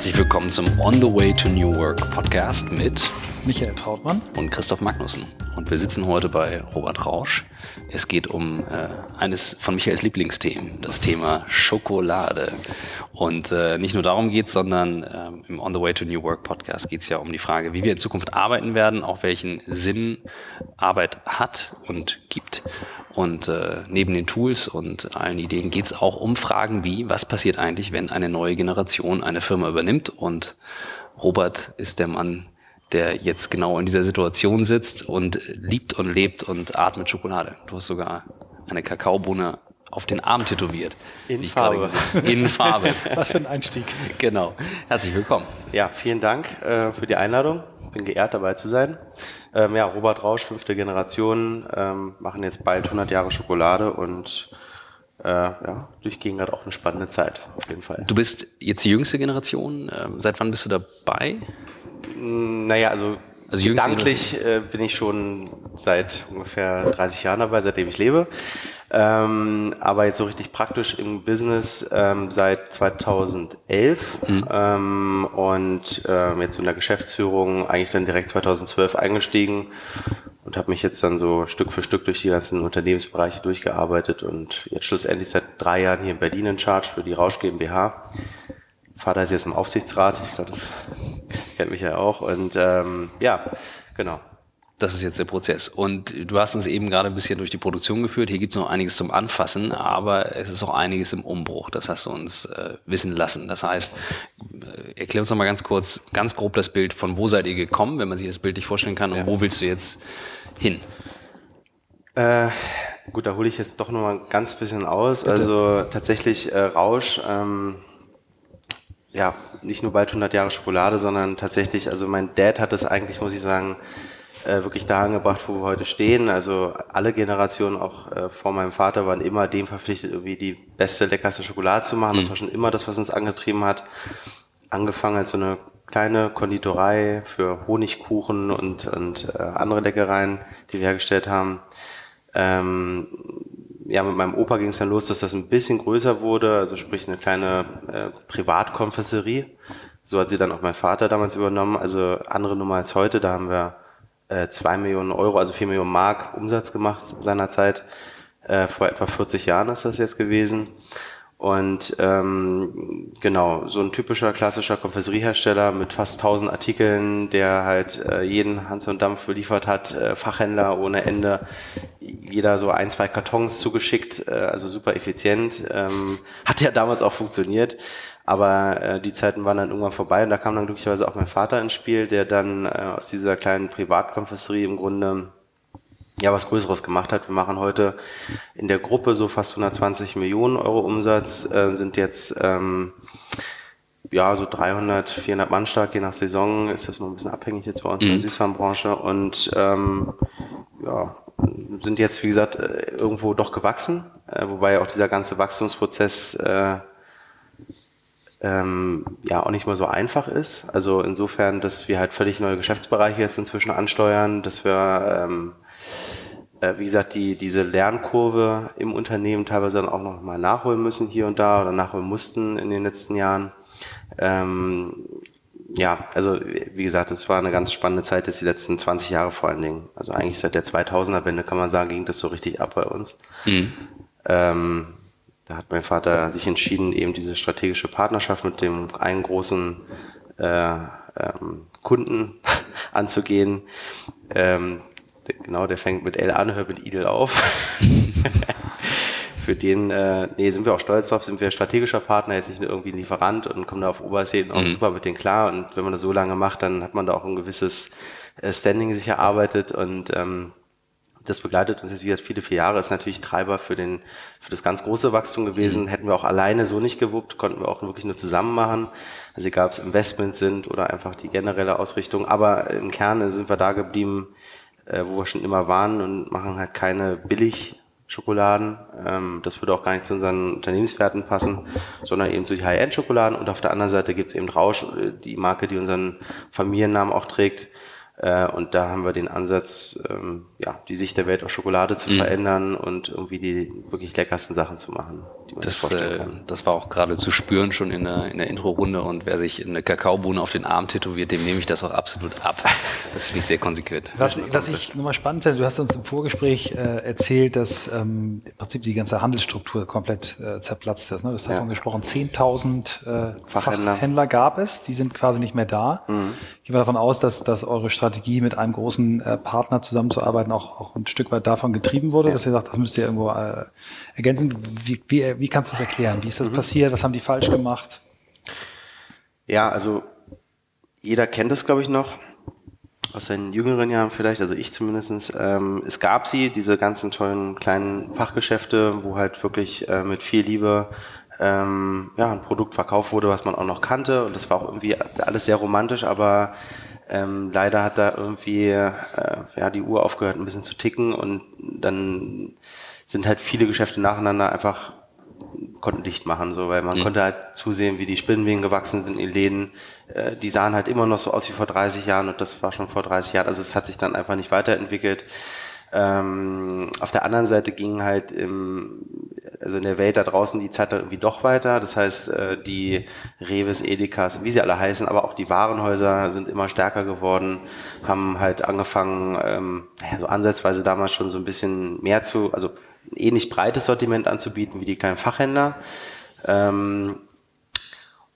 Herzlich willkommen zum On the Way to New Work Podcast mit Michael Trautmann und Christoph Magnussen. Und wir sitzen heute bei Robert Rausch. Es geht um äh, eines von Michaels Lieblingsthemen, das Thema Schokolade. Und äh, nicht nur darum geht sondern äh, im On the Way to New Work Podcast geht es ja um die Frage, wie wir in Zukunft arbeiten werden, auch welchen Sinn Arbeit hat und gibt. Und äh, neben den Tools und allen Ideen geht es auch um Fragen wie, was passiert eigentlich, wenn eine neue Generation eine Firma übernimmt. Und Robert ist der Mann, der jetzt genau in dieser Situation sitzt und liebt und lebt und atmet Schokolade. Du hast sogar eine Kakaobohne auf den Arm tätowiert. In Farbe. In Farbe. Was für ein Einstieg. Genau. Herzlich willkommen. Ja, vielen Dank äh, für die Einladung. Bin geehrt dabei zu sein. Ähm, ja, Robert Rausch, fünfte Generation, ähm, machen jetzt bald 100 Jahre Schokolade und äh, ja, durchgehen gerade auch eine spannende Zeit, auf jeden Fall. Du bist jetzt die jüngste Generation. Ähm, seit wann bist du dabei? Mm, naja, also, Also gedanklich äh, bin ich schon seit ungefähr 30 Jahren dabei, seitdem ich lebe. Ähm, aber jetzt so richtig praktisch im Business ähm, seit 2011 ähm, und ähm, jetzt in der Geschäftsführung eigentlich dann direkt 2012 eingestiegen und habe mich jetzt dann so Stück für Stück durch die ganzen Unternehmensbereiche durchgearbeitet und jetzt schlussendlich seit drei Jahren hier in Berlin in Charge für die Rausch GmbH. Vater ist jetzt im Aufsichtsrat, ich glaube, das kennt mich ja auch und ähm, ja, genau. Das ist jetzt der Prozess. Und du hast uns eben gerade ein bisschen durch die Produktion geführt. Hier gibt es noch einiges zum Anfassen, aber es ist auch einiges im Umbruch. Das hast du uns äh, wissen lassen. Das heißt, äh, erklär uns noch mal ganz kurz, ganz grob das Bild, von wo seid ihr gekommen, wenn man sich das Bild nicht vorstellen kann, und Ja. wo willst du jetzt hin? Äh, gut, da hole ich jetzt doch noch mal ein ganz bisschen aus. Also tatsächlich äh, Rausch, ähm, ja, nicht nur bald 100 Jahre Schokolade, sondern tatsächlich, also mein Dad hat es eigentlich, muss ich sagen, äh, wirklich daran gebracht, wo wir heute stehen. Also alle Generationen, auch äh, vor meinem Vater, waren immer dem verpflichtet, irgendwie die beste, leckerste Schokolade zu machen. Das war schon immer das, was uns angetrieben hat. Angefangen als so eine kleine Konditorei für Honigkuchen und, und äh, andere Leckereien, die wir hergestellt haben. Ähm, ja, mit meinem Opa ging es dann los, dass das ein bisschen größer wurde, also sprich eine kleine äh, Privatkonfesserie. So hat sie dann auch mein Vater damals übernommen. Also andere Nummer als heute, da haben wir äh, zwei Millionen Euro, also vier Millionen Mark Umsatz gemacht seinerzeit. Äh, vor etwa 40 Jahren ist das jetzt gewesen. Und ähm, genau, so ein typischer klassischer Konfesseriehersteller mit fast 1000 Artikeln, der halt äh, jeden Hans und Dampf beliefert hat, äh, Fachhändler ohne Ende, jeder so ein, zwei Kartons zugeschickt, äh, also super effizient. Ähm, hat ja damals auch funktioniert, aber äh, die Zeiten waren dann irgendwann vorbei und da kam dann glücklicherweise auch mein Vater ins Spiel, der dann äh, aus dieser kleinen Privatkonfesserie im Grunde ja was Größeres gemacht hat. Wir machen heute in der Gruppe so fast 120 Millionen Euro Umsatz, äh, sind jetzt ähm, ja so 300, 400 Mann stark, je nach Saison ist das mal ein bisschen abhängig jetzt bei uns in der Süßwarenbranche und ähm, ja, sind jetzt wie gesagt äh, irgendwo doch gewachsen, äh, wobei auch dieser ganze Wachstumsprozess äh, ähm, ja auch nicht mal so einfach ist. Also insofern, dass wir halt völlig neue Geschäftsbereiche jetzt inzwischen ansteuern, dass wir ähm, äh, wie gesagt, die, diese Lernkurve im Unternehmen teilweise dann auch noch mal nachholen müssen hier und da oder nachholen mussten in den letzten Jahren. Ähm, ja, also wie gesagt, es war eine ganz spannende Zeit jetzt die letzten 20 Jahre vor allen Dingen. Also eigentlich seit der 2000er-Wende kann man sagen, ging das so richtig ab bei uns. Ähm, da hat mein Vater sich entschieden, eben diese strategische Partnerschaft mit dem einen großen äh, ähm, Kunden anzugehen. Ähm, genau, der fängt mit L an, hört mit Idel auf. Für den, äh, nee, sind wir auch stolz drauf, sind wir strategischer Partner, jetzt nicht nur irgendwie ein Lieferant und kommen da auf Obersee auch super mit denen klar. Und wenn man das so lange macht, dann hat man da auch ein gewisses äh, Standing sich erarbeitet und ähm, das begleitet uns jetzt wieder viele, viele Jahre, ist natürlich Treiber für den, für das ganz große Wachstum gewesen. Hätten wir auch alleine so nicht gewuppt, konnten wir auch wirklich nur zusammen machen. Also egal, ob es Investments sind oder einfach die generelle Ausrichtung. Aber im Kern sind wir da geblieben, äh, wo wir schon immer waren und machen halt keine Billig-Schokoladen. Ähm, das würde auch gar nicht zu unseren Unternehmenswerten passen, sondern eben zu die High-End-Schokoladen. Und auf der anderen Seite gibt's eben Rausch, äh, die Marke, die unseren Familiennamen auch trägt. Äh, Und da haben wir den Ansatz, ähm, ja, die Sicht der Welt auf Schokolade zu verändern und irgendwie die wirklich leckersten Sachen zu machen, Das, äh, das war auch gerade zu spüren schon in der, in der Intro-Runde und wer sich eine Kakaobohne auf den Arm tätowiert, dem nehme ich das auch absolut ab. Das finde ich sehr konsequent. Was, was ich nochmal spannend finde, du hast uns im Vorgespräch äh, erzählt, dass ähm, im Prinzip die ganze Handelsstruktur komplett äh, zerplatzt ist. Ne? Du hast davon Ja. gesprochen, 10.000 äh, Fachhändler. Fachhändler gab es, die sind quasi nicht mehr da. Mhm. Ich gehe mal davon aus, dass, dass eure Strategie mit einem großen äh, Partner zusammenzuarbeiten auch, auch ein Stück weit davon getrieben wurde, dass ihr sagt, das müsst ihr irgendwo äh, ergänzen. Wie, wie, wie kannst du das erklären? Wie Mhm. ist das passiert? Was haben die falsch gemacht? Ja, also jeder kennt das, glaube ich, noch. Aus seinen jüngeren Jahren vielleicht, also ich zumindestens. Ähm, es gab sie, diese ganzen tollen kleinen Fachgeschäfte, wo halt wirklich äh, mit viel Liebe ähm, ja, ein Produkt verkauft wurde, was man auch noch kannte. Und das war auch irgendwie alles sehr romantisch, aber ähm, leider hat da irgendwie äh, ja, die Uhr aufgehört, ein bisschen zu ticken und dann sind halt viele Geschäfte nacheinander einfach konnten dicht machen, so, weil man Mhm. konnte halt zusehen, wie die Spinnenweben gewachsen sind in den Läden. Äh, die sahen halt immer noch so aus wie vor 30 Jahren und das war schon vor 30 Jahren. Also es hat sich dann einfach nicht weiterentwickelt. Ähm, auf der anderen Seite ging halt im, also in der Welt da draußen die Zeit dann irgendwie doch weiter. Das heißt, äh, die Reves, Edekas, wie sie alle heißen, aber auch die Warenhäuser sind immer stärker geworden, haben halt angefangen, ähm, naja, so ansatzweise damals schon so ein bisschen mehr zu, also ähnlich breites Sortiment anzubieten wie die kleinen Fachhändler. Ähm,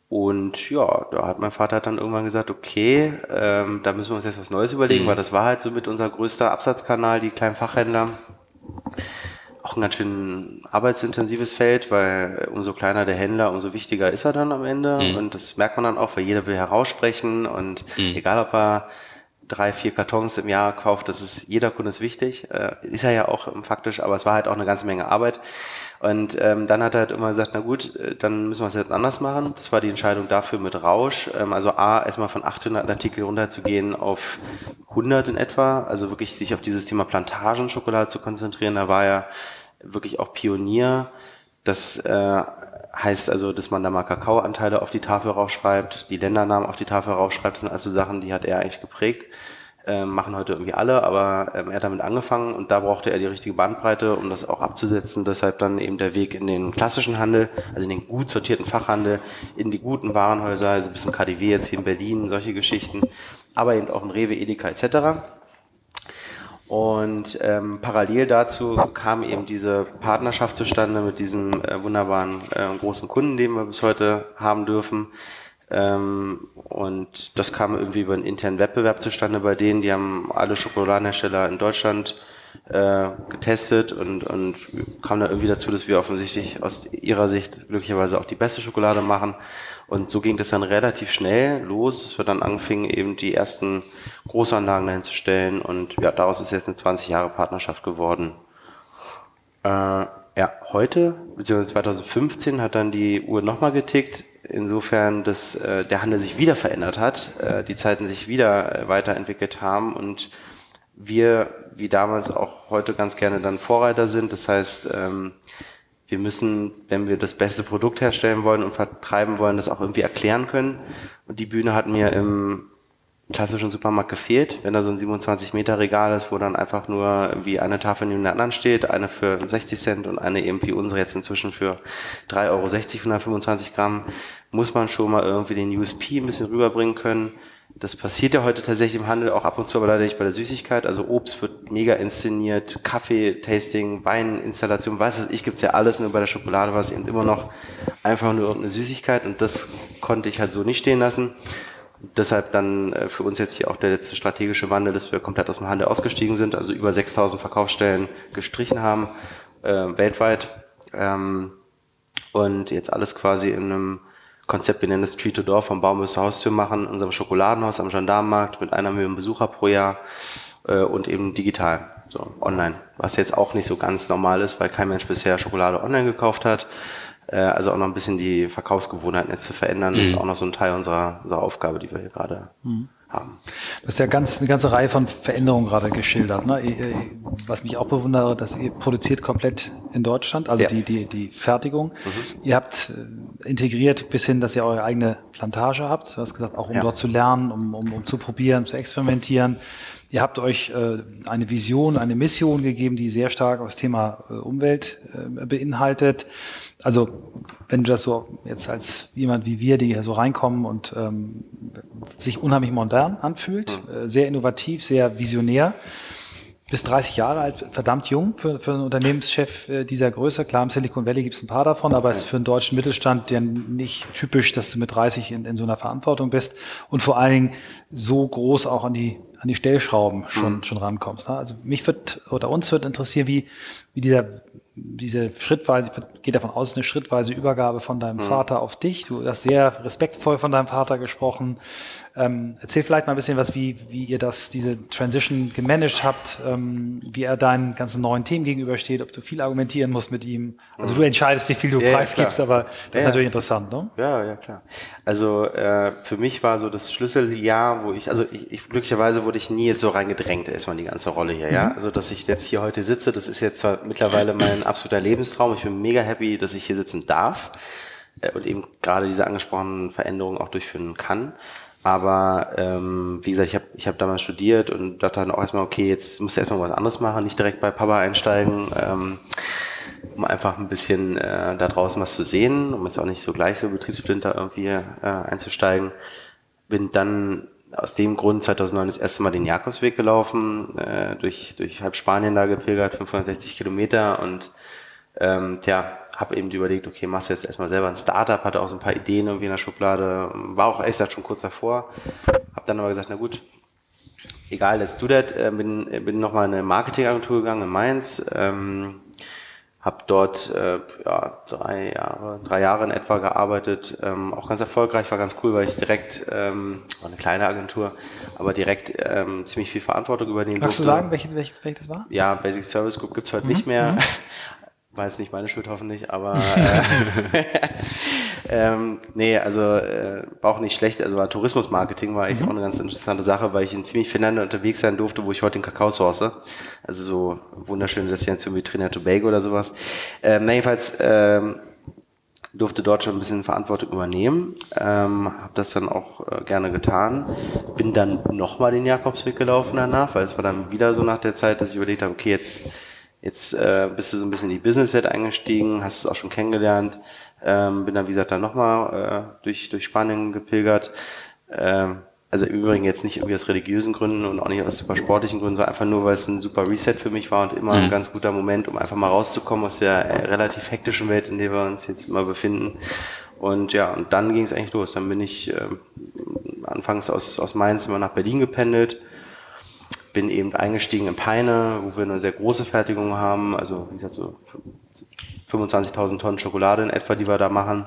und ja, da hat mein Vater dann irgendwann gesagt, okay, ähm, da müssen wir uns jetzt was Neues überlegen, weil das war halt so mit unser größter Absatzkanal, die kleinen Fachhändler. Auch ein ganz schön arbeitsintensives Feld, weil umso kleiner der Händler, umso wichtiger ist er dann am Ende. Und das merkt man dann auch, weil jeder will heraussprechen und egal ob er drei, vier Kartons im Jahr kauft, das ist, jeder Kunde ist wichtig. Äh, ist er ja auch faktisch, aber es war halt auch eine ganze Menge Arbeit. Und ähm, dann hat er halt immer gesagt, na gut, äh, dann müssen wir es jetzt anders machen. Das war die Entscheidung dafür mit Rausch. Ähm, also A, erstmal von 800 Artikel runterzugehen auf 100 in etwa. Also wirklich sich auf dieses Thema Plantagenschokolade zu konzentrieren. Da war er wirklich auch Pionier. Das äh, heißt also, dass man da mal Kakaoanteile auf die Tafel raufschreibt, die Ländernamen auf die Tafel raufschreibt. Das sind also Sachen, die hat er eigentlich geprägt. Ähm, machen heute irgendwie alle, aber ähm, er hat damit angefangen und da brauchte er die richtige Bandbreite, um das auch abzusetzen. Deshalb dann eben der Weg in den klassischen Handel, also in den gut sortierten Fachhandel, in die guten Warenhäuser, also bis zum KDW jetzt hier in Berlin, solche Geschichten, aber eben auch in Rewe, Edeka etc. Und ähm, parallel dazu kam eben diese Partnerschaft zustande mit diesem äh, wunderbaren äh, großen Kunden, den wir bis heute haben dürfen. Ähm, und das kam irgendwie über einen internen Wettbewerb zustande bei denen. Die haben alle Schokoladenhersteller in Deutschland äh, getestet und, und kam da irgendwie dazu, dass wir offensichtlich aus ihrer Sicht glücklicherweise auch die beste Schokolade machen. Und so ging das dann relativ schnell los, dass wir dann anfingen, eben die ersten Großanlagen dahin zu stellen. Und ja, daraus ist jetzt eine 20 Jahre Partnerschaft geworden. Äh, ja, heute, beziehungsweise 2015, hat dann die Uhr nochmal getickt. Insofern, dass äh, der Handel sich wieder verändert hat, äh, die Zeiten sich wieder äh, weiterentwickelt haben und wir, wie damals auch heute ganz gerne dann Vorreiter sind. Das heißt, ähm, wir müssen, wenn wir das beste Produkt herstellen wollen und vertreiben wollen, das auch irgendwie erklären können. Und die Bühne hat mir im klassischen Supermarkt gefehlt, wenn da so ein 27 Meter Regal ist, wo dann einfach nur wie eine Tafel neben der anderen steht, eine für 60 Cent und eine eben wie unsere jetzt inzwischen für 3,60 Euro, 125 Gramm, muss man schon mal irgendwie den USP ein bisschen rüberbringen können. Das passiert ja heute tatsächlich im Handel auch ab und zu, aber leider nicht bei der Süßigkeit. Also Obst wird mega inszeniert, Kaffee, Tasting, Wein, weiß was ich, gibt's ja alles, nur bei der Schokolade war es eben immer noch einfach nur irgendeine Süßigkeit und das konnte ich halt so nicht stehen lassen. Deshalb dann äh, für uns jetzt hier auch der letzte strategische Wandel, dass wir komplett aus dem Handel ausgestiegen sind, also über 6000 Verkaufsstellen gestrichen haben, äh, weltweit. Ähm, und jetzt alles quasi in einem Konzept, wir nennen das Street to Door, vom Baum bis zur Haustür machen, in unserem Schokoladenhaus am Gendarmenmarkt mit einer Million Besucher pro Jahr äh, und eben digital, so online. Was jetzt auch nicht so ganz normal ist, weil kein Mensch bisher Schokolade online gekauft hat. Äh, also auch noch ein bisschen die Verkaufsgewohnheiten jetzt zu verändern, ist auch noch so ein Teil unserer, unserer Aufgabe, die wir hier gerade haben. Du hast ja ganz, eine ganze Reihe von Veränderungen gerade geschildert. Ne? Was mich auch bewundere, dass ihr produziert komplett in Deutschland, also Ja. die, die, die Fertigung. Ihr habt äh, integriert bis hin, dass ihr eure eigene Plantage habt. Du hast gesagt, auch um Ja. dort zu lernen, um, um, um zu probieren, zu experimentieren. Ihr habt euch äh, eine Vision, eine Mission gegeben, die sehr stark das Thema äh, Umwelt äh, beinhaltet. Also wenn du das so jetzt als jemand wie wir, die hier so reinkommen und ähm, sich unheimlich modern anfühlt, äh, sehr innovativ, sehr visionär, bis 30 Jahre alt, verdammt jung für, für einen Unternehmenschef äh, dieser Größe. Klar, im Silicon Valley gibt es ein paar davon, aber es ist für einen deutschen Mittelstand ja nicht typisch, dass du mit 30 in, in so einer Verantwortung bist und vor allen Dingen so groß auch an die an die Stellschrauben schon, mhm. schon rankommst. Ne? Also mich wird oder uns wird interessieren, wie, wie dieser diese schrittweise, ich gehe davon aus, eine schrittweise Übergabe von deinem mhm. Vater auf dich. Du hast sehr respektvoll von deinem Vater gesprochen. Ähm, erzähl vielleicht mal ein bisschen was, wie, wie ihr das, diese Transition gemanagt habt, ähm, wie er deinen ganzen neuen Themen gegenübersteht, ob du viel argumentieren musst mit ihm. Also mhm. du entscheidest, wie viel du ja, preisgibst, ja, aber das ja, ist natürlich interessant, ne? Ja, ja, klar. Also äh, für mich war so das Schlüsseljahr, wo ich, also ich, ich glücklicherweise wurde ich nie so reingedrängt, erstmal in die ganze Rolle hier, mhm. ja. Also dass ich jetzt hier heute sitze, das ist jetzt zwar mittlerweile mein absoluter Lebenstraum. Ich bin mega happy, dass ich hier sitzen darf äh, und eben gerade diese angesprochenen Veränderungen auch durchführen kann. Aber ähm, wie gesagt, ich habe ich hab damals studiert und dachte dann auch erstmal, okay, jetzt muss ich erstmal was anderes machen, nicht direkt bei Papa einsteigen, ähm, um einfach ein bisschen äh, da draußen was zu sehen, um jetzt auch nicht so gleich so betriebsblind irgendwie äh, einzusteigen. Bin dann aus dem Grund 2009 das erste Mal den Jakobsweg gelaufen, äh, durch, durch halb Spanien da gepilgert, 560 Kilometer und ähm, ja, habe eben überlegt, okay, machst du jetzt erstmal selber ein Startup, hatte auch so ein paar Ideen irgendwie in der Schublade, war auch echt schon kurz davor, habe dann aber gesagt, na gut, egal, let's do that, äh, bin, bin nochmal in eine Marketingagentur gegangen in Mainz, ähm, habe dort äh, ja, drei Jahre, drei Jahre in etwa gearbeitet, ähm, auch ganz erfolgreich, war ganz cool, weil ich direkt, ähm, war eine kleine Agentur, aber direkt ähm, ziemlich viel Verantwortung übernehmen Kannst durfte. du sagen, welches, welches, welches das war? Ja, Basic Service Group gibt's heute mhm. nicht mehr. Mhm. War jetzt nicht meine Schuld hoffentlich, aber äh, ähm, nee, also äh, war auch nicht schlecht. Also war Tourismusmarketing war eigentlich mhm. auch eine ganz interessante Sache, weil ich in ziemlich Ländern unterwegs sein durfte, wo ich heute den Kakao source. Also so wunderschöne Destinationen wie Trinidad Tobago oder sowas. Ähm, na, jedenfalls ähm, durfte dort schon ein bisschen Verantwortung übernehmen, ähm, habe das dann auch äh, gerne getan. Bin dann nochmal den Jakobsweg gelaufen danach, weil es war dann wieder so nach der Zeit, dass ich überlegt habe, okay, jetzt Jetzt äh, bist du so ein bisschen in die Businesswelt eingestiegen, hast es auch schon kennengelernt. Ähm, bin dann, wie gesagt, dann nochmal äh, durch, durch Spanien gepilgert. Ähm, also im Übrigen jetzt nicht irgendwie aus religiösen Gründen und auch nicht aus super sportlichen Gründen, sondern einfach nur, weil es ein super Reset für mich war und immer mhm. ein ganz guter Moment, um einfach mal rauszukommen aus der äh, relativ hektischen Welt, in der wir uns jetzt immer befinden. Und ja, und dann ging es eigentlich los. Dann bin ich äh, anfangs aus, aus Mainz immer nach Berlin gependelt bin eben eingestiegen in Peine, wo wir eine sehr große Fertigung haben, also wie gesagt so 25.000 Tonnen Schokolade in etwa, die wir da machen.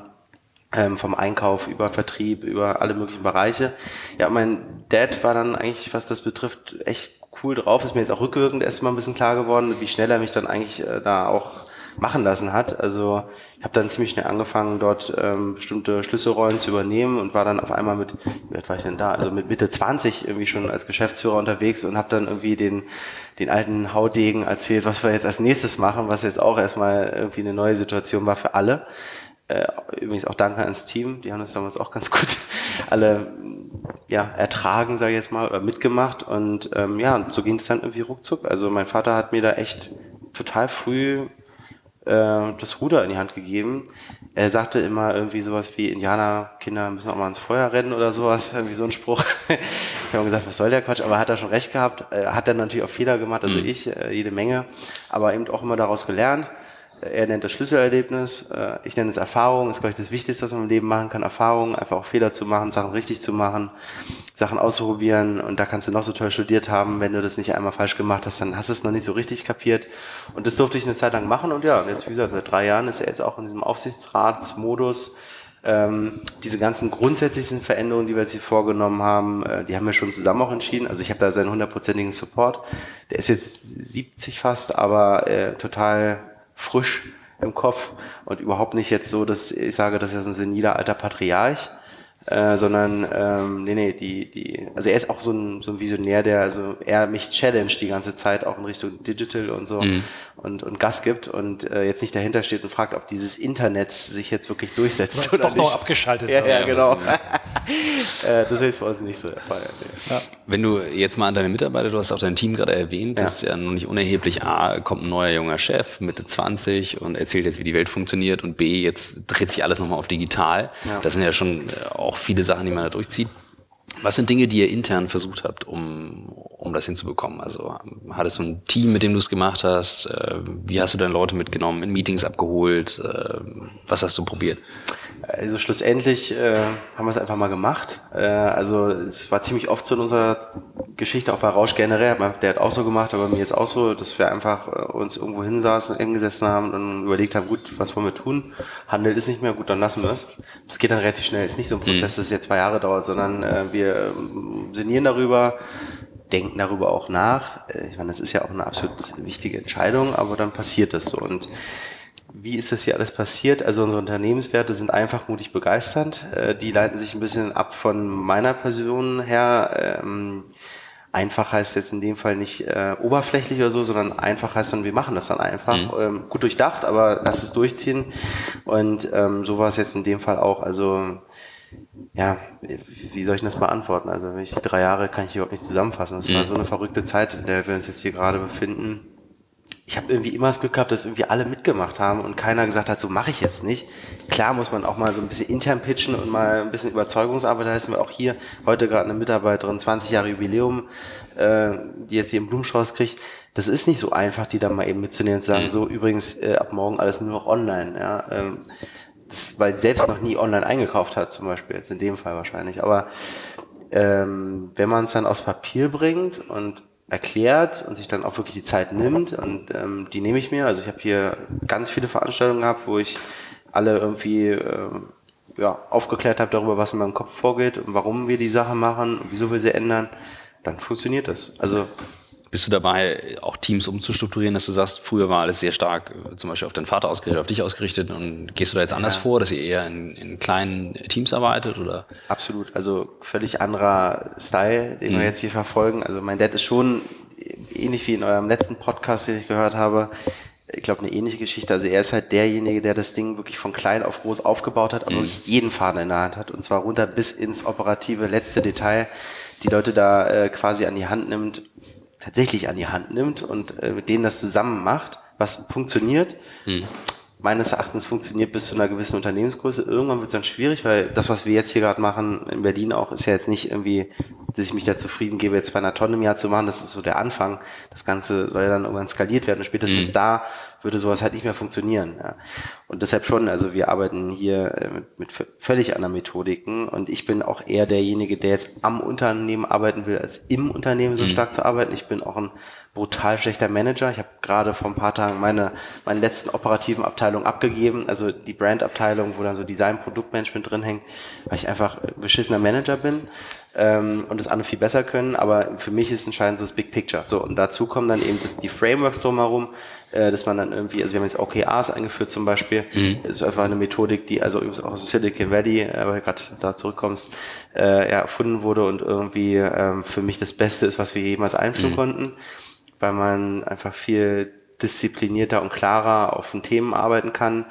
Ähm, vom Einkauf über Vertrieb, über alle möglichen Bereiche. Ja, mein Dad war dann eigentlich, was das betrifft, echt cool drauf. Ist mir jetzt auch rückwirkend erst mal ein bisschen klar geworden, wie schnell er mich dann eigentlich äh, da auch machen lassen hat. Also ich habe dann ziemlich schnell angefangen, dort ähm, bestimmte Schlüsselrollen zu übernehmen und war dann auf einmal mit, wie alt war ich denn da? Also mit Mitte 20 irgendwie schon als Geschäftsführer unterwegs und habe dann irgendwie den, den alten Haudegen erzählt, was wir jetzt als nächstes machen, was jetzt auch erstmal irgendwie eine neue Situation war für alle. Äh, übrigens auch danke ans Team, die haben das damals auch ganz gut alle ja, ertragen, sage ich jetzt mal, oder mitgemacht. Und ähm, ja, und so ging es dann irgendwie ruckzuck. Also mein Vater hat mir da echt total früh das Ruder in die Hand gegeben. Er sagte immer irgendwie sowas wie Indianerkinder müssen auch mal ins Feuer rennen oder sowas, irgendwie so ein Spruch. ich habe gesagt, was soll der Quatsch? Aber hat er schon recht gehabt. Er hat dann natürlich auch Fehler gemacht, also mhm. ich, äh, jede Menge, aber eben auch immer daraus gelernt. Er nennt das Schlüsselerlebnis, äh, ich nenne es Erfahrung, ist, glaube ich, das Wichtigste, was man im Leben machen kann. Erfahrung, einfach auch Fehler zu machen, Sachen richtig zu machen, Sachen auszuprobieren. Und da kannst du noch so toll studiert haben, wenn du das nicht einmal falsch gemacht hast, dann hast du es noch nicht so richtig kapiert. Und das durfte ich eine Zeit lang machen. Und ja, jetzt, wie gesagt, seit drei Jahren ist er jetzt auch in diesem Aufsichtsratsmodus. Ähm, diese ganzen grundsätzlichen Veränderungen, die wir jetzt hier vorgenommen haben, äh, die haben wir schon zusammen auch entschieden. Also ich habe da seinen hundertprozentigen Support. Der ist jetzt 70 fast, aber äh, total frisch im Kopf und überhaupt nicht jetzt so, dass ich sage, das ist ein seniler alter Patriarch. äh, sondern ähm, nee, nee, die, die, also er ist auch so ein, so ein Visionär, der also er mich challenge die ganze Zeit auch in Richtung Digital und so mhm. Und, und Gas gibt und äh, jetzt nicht dahinter steht und fragt, ob dieses Internet sich jetzt wirklich durchsetzt oder doch nicht. noch abgeschaltet. Ja, ja, genau. äh, das ist bei uns nicht so der Fall. Ja. Wenn du jetzt mal an deine Mitarbeiter, du hast auch dein Team gerade erwähnt, ja. das ist ja noch nicht unerheblich. A, kommt ein neuer junger Chef, Mitte 20 und erzählt jetzt, wie die Welt funktioniert und B, jetzt dreht sich alles nochmal auf digital. Ja. Das sind ja schon äh, auch viele Sachen, die man da durchzieht. Was sind Dinge, die ihr intern versucht habt, um, um das hinzubekommen? Also hattest du ein Team, mit dem du es gemacht hast? Äh, wie hast du deine Leute mitgenommen, in Meetings abgeholt? Äh, was hast du probiert? Also schlussendlich äh, haben wir es einfach mal gemacht. Äh, also es war ziemlich oft so in unserer Geschichte, auch bei Rausch generell, der hat auch so gemacht, aber mir jetzt auch so, dass wir einfach äh, uns irgendwo hinsaßen, eng gesessen haben und überlegt haben, gut, was wollen wir tun? Handel ist nicht mehr, gut, dann lassen wir es. Das geht dann relativ schnell. Es ist nicht so ein Prozess, mhm. das jetzt zwei Jahre dauert, sondern äh, wir äh, sinnieren darüber, denken darüber auch nach. Äh, ich meine, das ist ja auch eine absolut wichtige Entscheidung, aber dann passiert das so. Und wie ist das hier alles passiert? Also unsere Unternehmenswerte sind einfach mutig begeisternd. Äh, die leiten sich ein bisschen ab von meiner Person her. Ähm, einfach heißt jetzt in dem Fall nicht äh, oberflächlich oder so, sondern einfach heißt dann, wir machen das dann einfach. Mhm. Ähm, gut durchdacht, aber lass es durchziehen. Und ähm, so war es jetzt in dem Fall auch. Also ja, wie soll ich das beantworten? Also wenn ich die drei Jahre kann ich überhaupt nicht zusammenfassen. Das mhm. war so eine verrückte Zeit, in der wir uns jetzt hier gerade befinden ich habe irgendwie immer das Glück gehabt, dass irgendwie alle mitgemacht haben und keiner gesagt hat, so mache ich jetzt nicht. Klar muss man auch mal so ein bisschen intern pitchen und mal ein bisschen Überzeugungsarbeit leisten. Wir auch hier heute gerade eine Mitarbeiterin, 20 Jahre Jubiläum, äh, die jetzt hier einen Blumenstrauß kriegt. Das ist nicht so einfach, die dann mal eben mitzunehmen und zu sagen, mhm. so übrigens äh, ab morgen alles nur noch online. Ja, ähm, das, weil sie selbst noch nie online eingekauft hat, zum Beispiel jetzt in dem Fall wahrscheinlich. Aber ähm, wenn man es dann aufs Papier bringt und erklärt und sich dann auch wirklich die Zeit nimmt und ähm, die nehme ich mir. Also ich habe hier ganz viele Veranstaltungen gehabt, wo ich alle irgendwie äh, ja, aufgeklärt habe darüber, was in meinem Kopf vorgeht und warum wir die Sache machen und wieso wir sie ändern, dann funktioniert das. Also bist du dabei, auch Teams umzustrukturieren, dass du sagst, früher war alles sehr stark äh, zum Beispiel auf deinen Vater ausgerichtet, auf dich ausgerichtet und gehst du da jetzt anders ja. vor, dass ihr eher in, in, kleinen Teams arbeitet oder? Absolut, also völlig anderer Style, den mhm. wir jetzt hier verfolgen. Also mein Dad ist schon ähnlich wie in eurem letzten Podcast, den ich gehört habe, ich glaube, eine ähnliche Geschichte. Also er ist halt derjenige, der das Ding wirklich von klein auf groß aufgebaut hat, aber mhm. wirklich jeden Faden in der Hand hat und zwar runter bis ins operative letzte Detail, die Leute da äh, quasi an die Hand nimmt tatsächlich an die Hand nimmt und äh, mit denen das zusammen macht, was funktioniert. Hm. Meines Erachtens funktioniert bis zu einer gewissen Unternehmensgröße. Irgendwann wird es dann schwierig, weil das, was wir jetzt hier gerade machen, in Berlin auch, ist ja jetzt nicht irgendwie, dass ich mich da zufrieden gebe, jetzt 200 Tonnen im Jahr zu machen. Das ist so der Anfang. Das Ganze soll ja dann irgendwann skaliert werden. Und spätestens hm. da würde sowas halt nicht mehr funktionieren. Ja. Und deshalb schon, also wir arbeiten hier äh, mit, mit völlig anderen Methodiken und ich bin auch eher derjenige, der jetzt am Unternehmen arbeiten will, als im Unternehmen so mhm. stark zu arbeiten. Ich bin auch ein brutal schlechter Manager. Ich habe gerade vor ein paar Tagen meine, meine letzten operativen Abteilungen abgegeben, also die Brandabteilung, wo dann so Design, Produktmanagement drin hängt, weil ich einfach beschissener Manager bin ähm, und das andere viel besser können. Aber für mich ist entscheidend so das Big Picture. So, und dazu kommen dann eben das, die Frameworks drumherum, äh, dass man dann irgendwie, also wir haben jetzt OKRs eingeführt zum Beispiel. Mhm. Das ist einfach eine Methodik, die also übrigens auch aus Silicon Valley, äh, weil du gerade da zurückkommst, äh, ja, erfunden wurde und irgendwie ähm, für mich das Beste ist, was wir jemals einführen mhm. konnten weil man einfach viel disziplinierter und klarer auf den Themen arbeiten kann,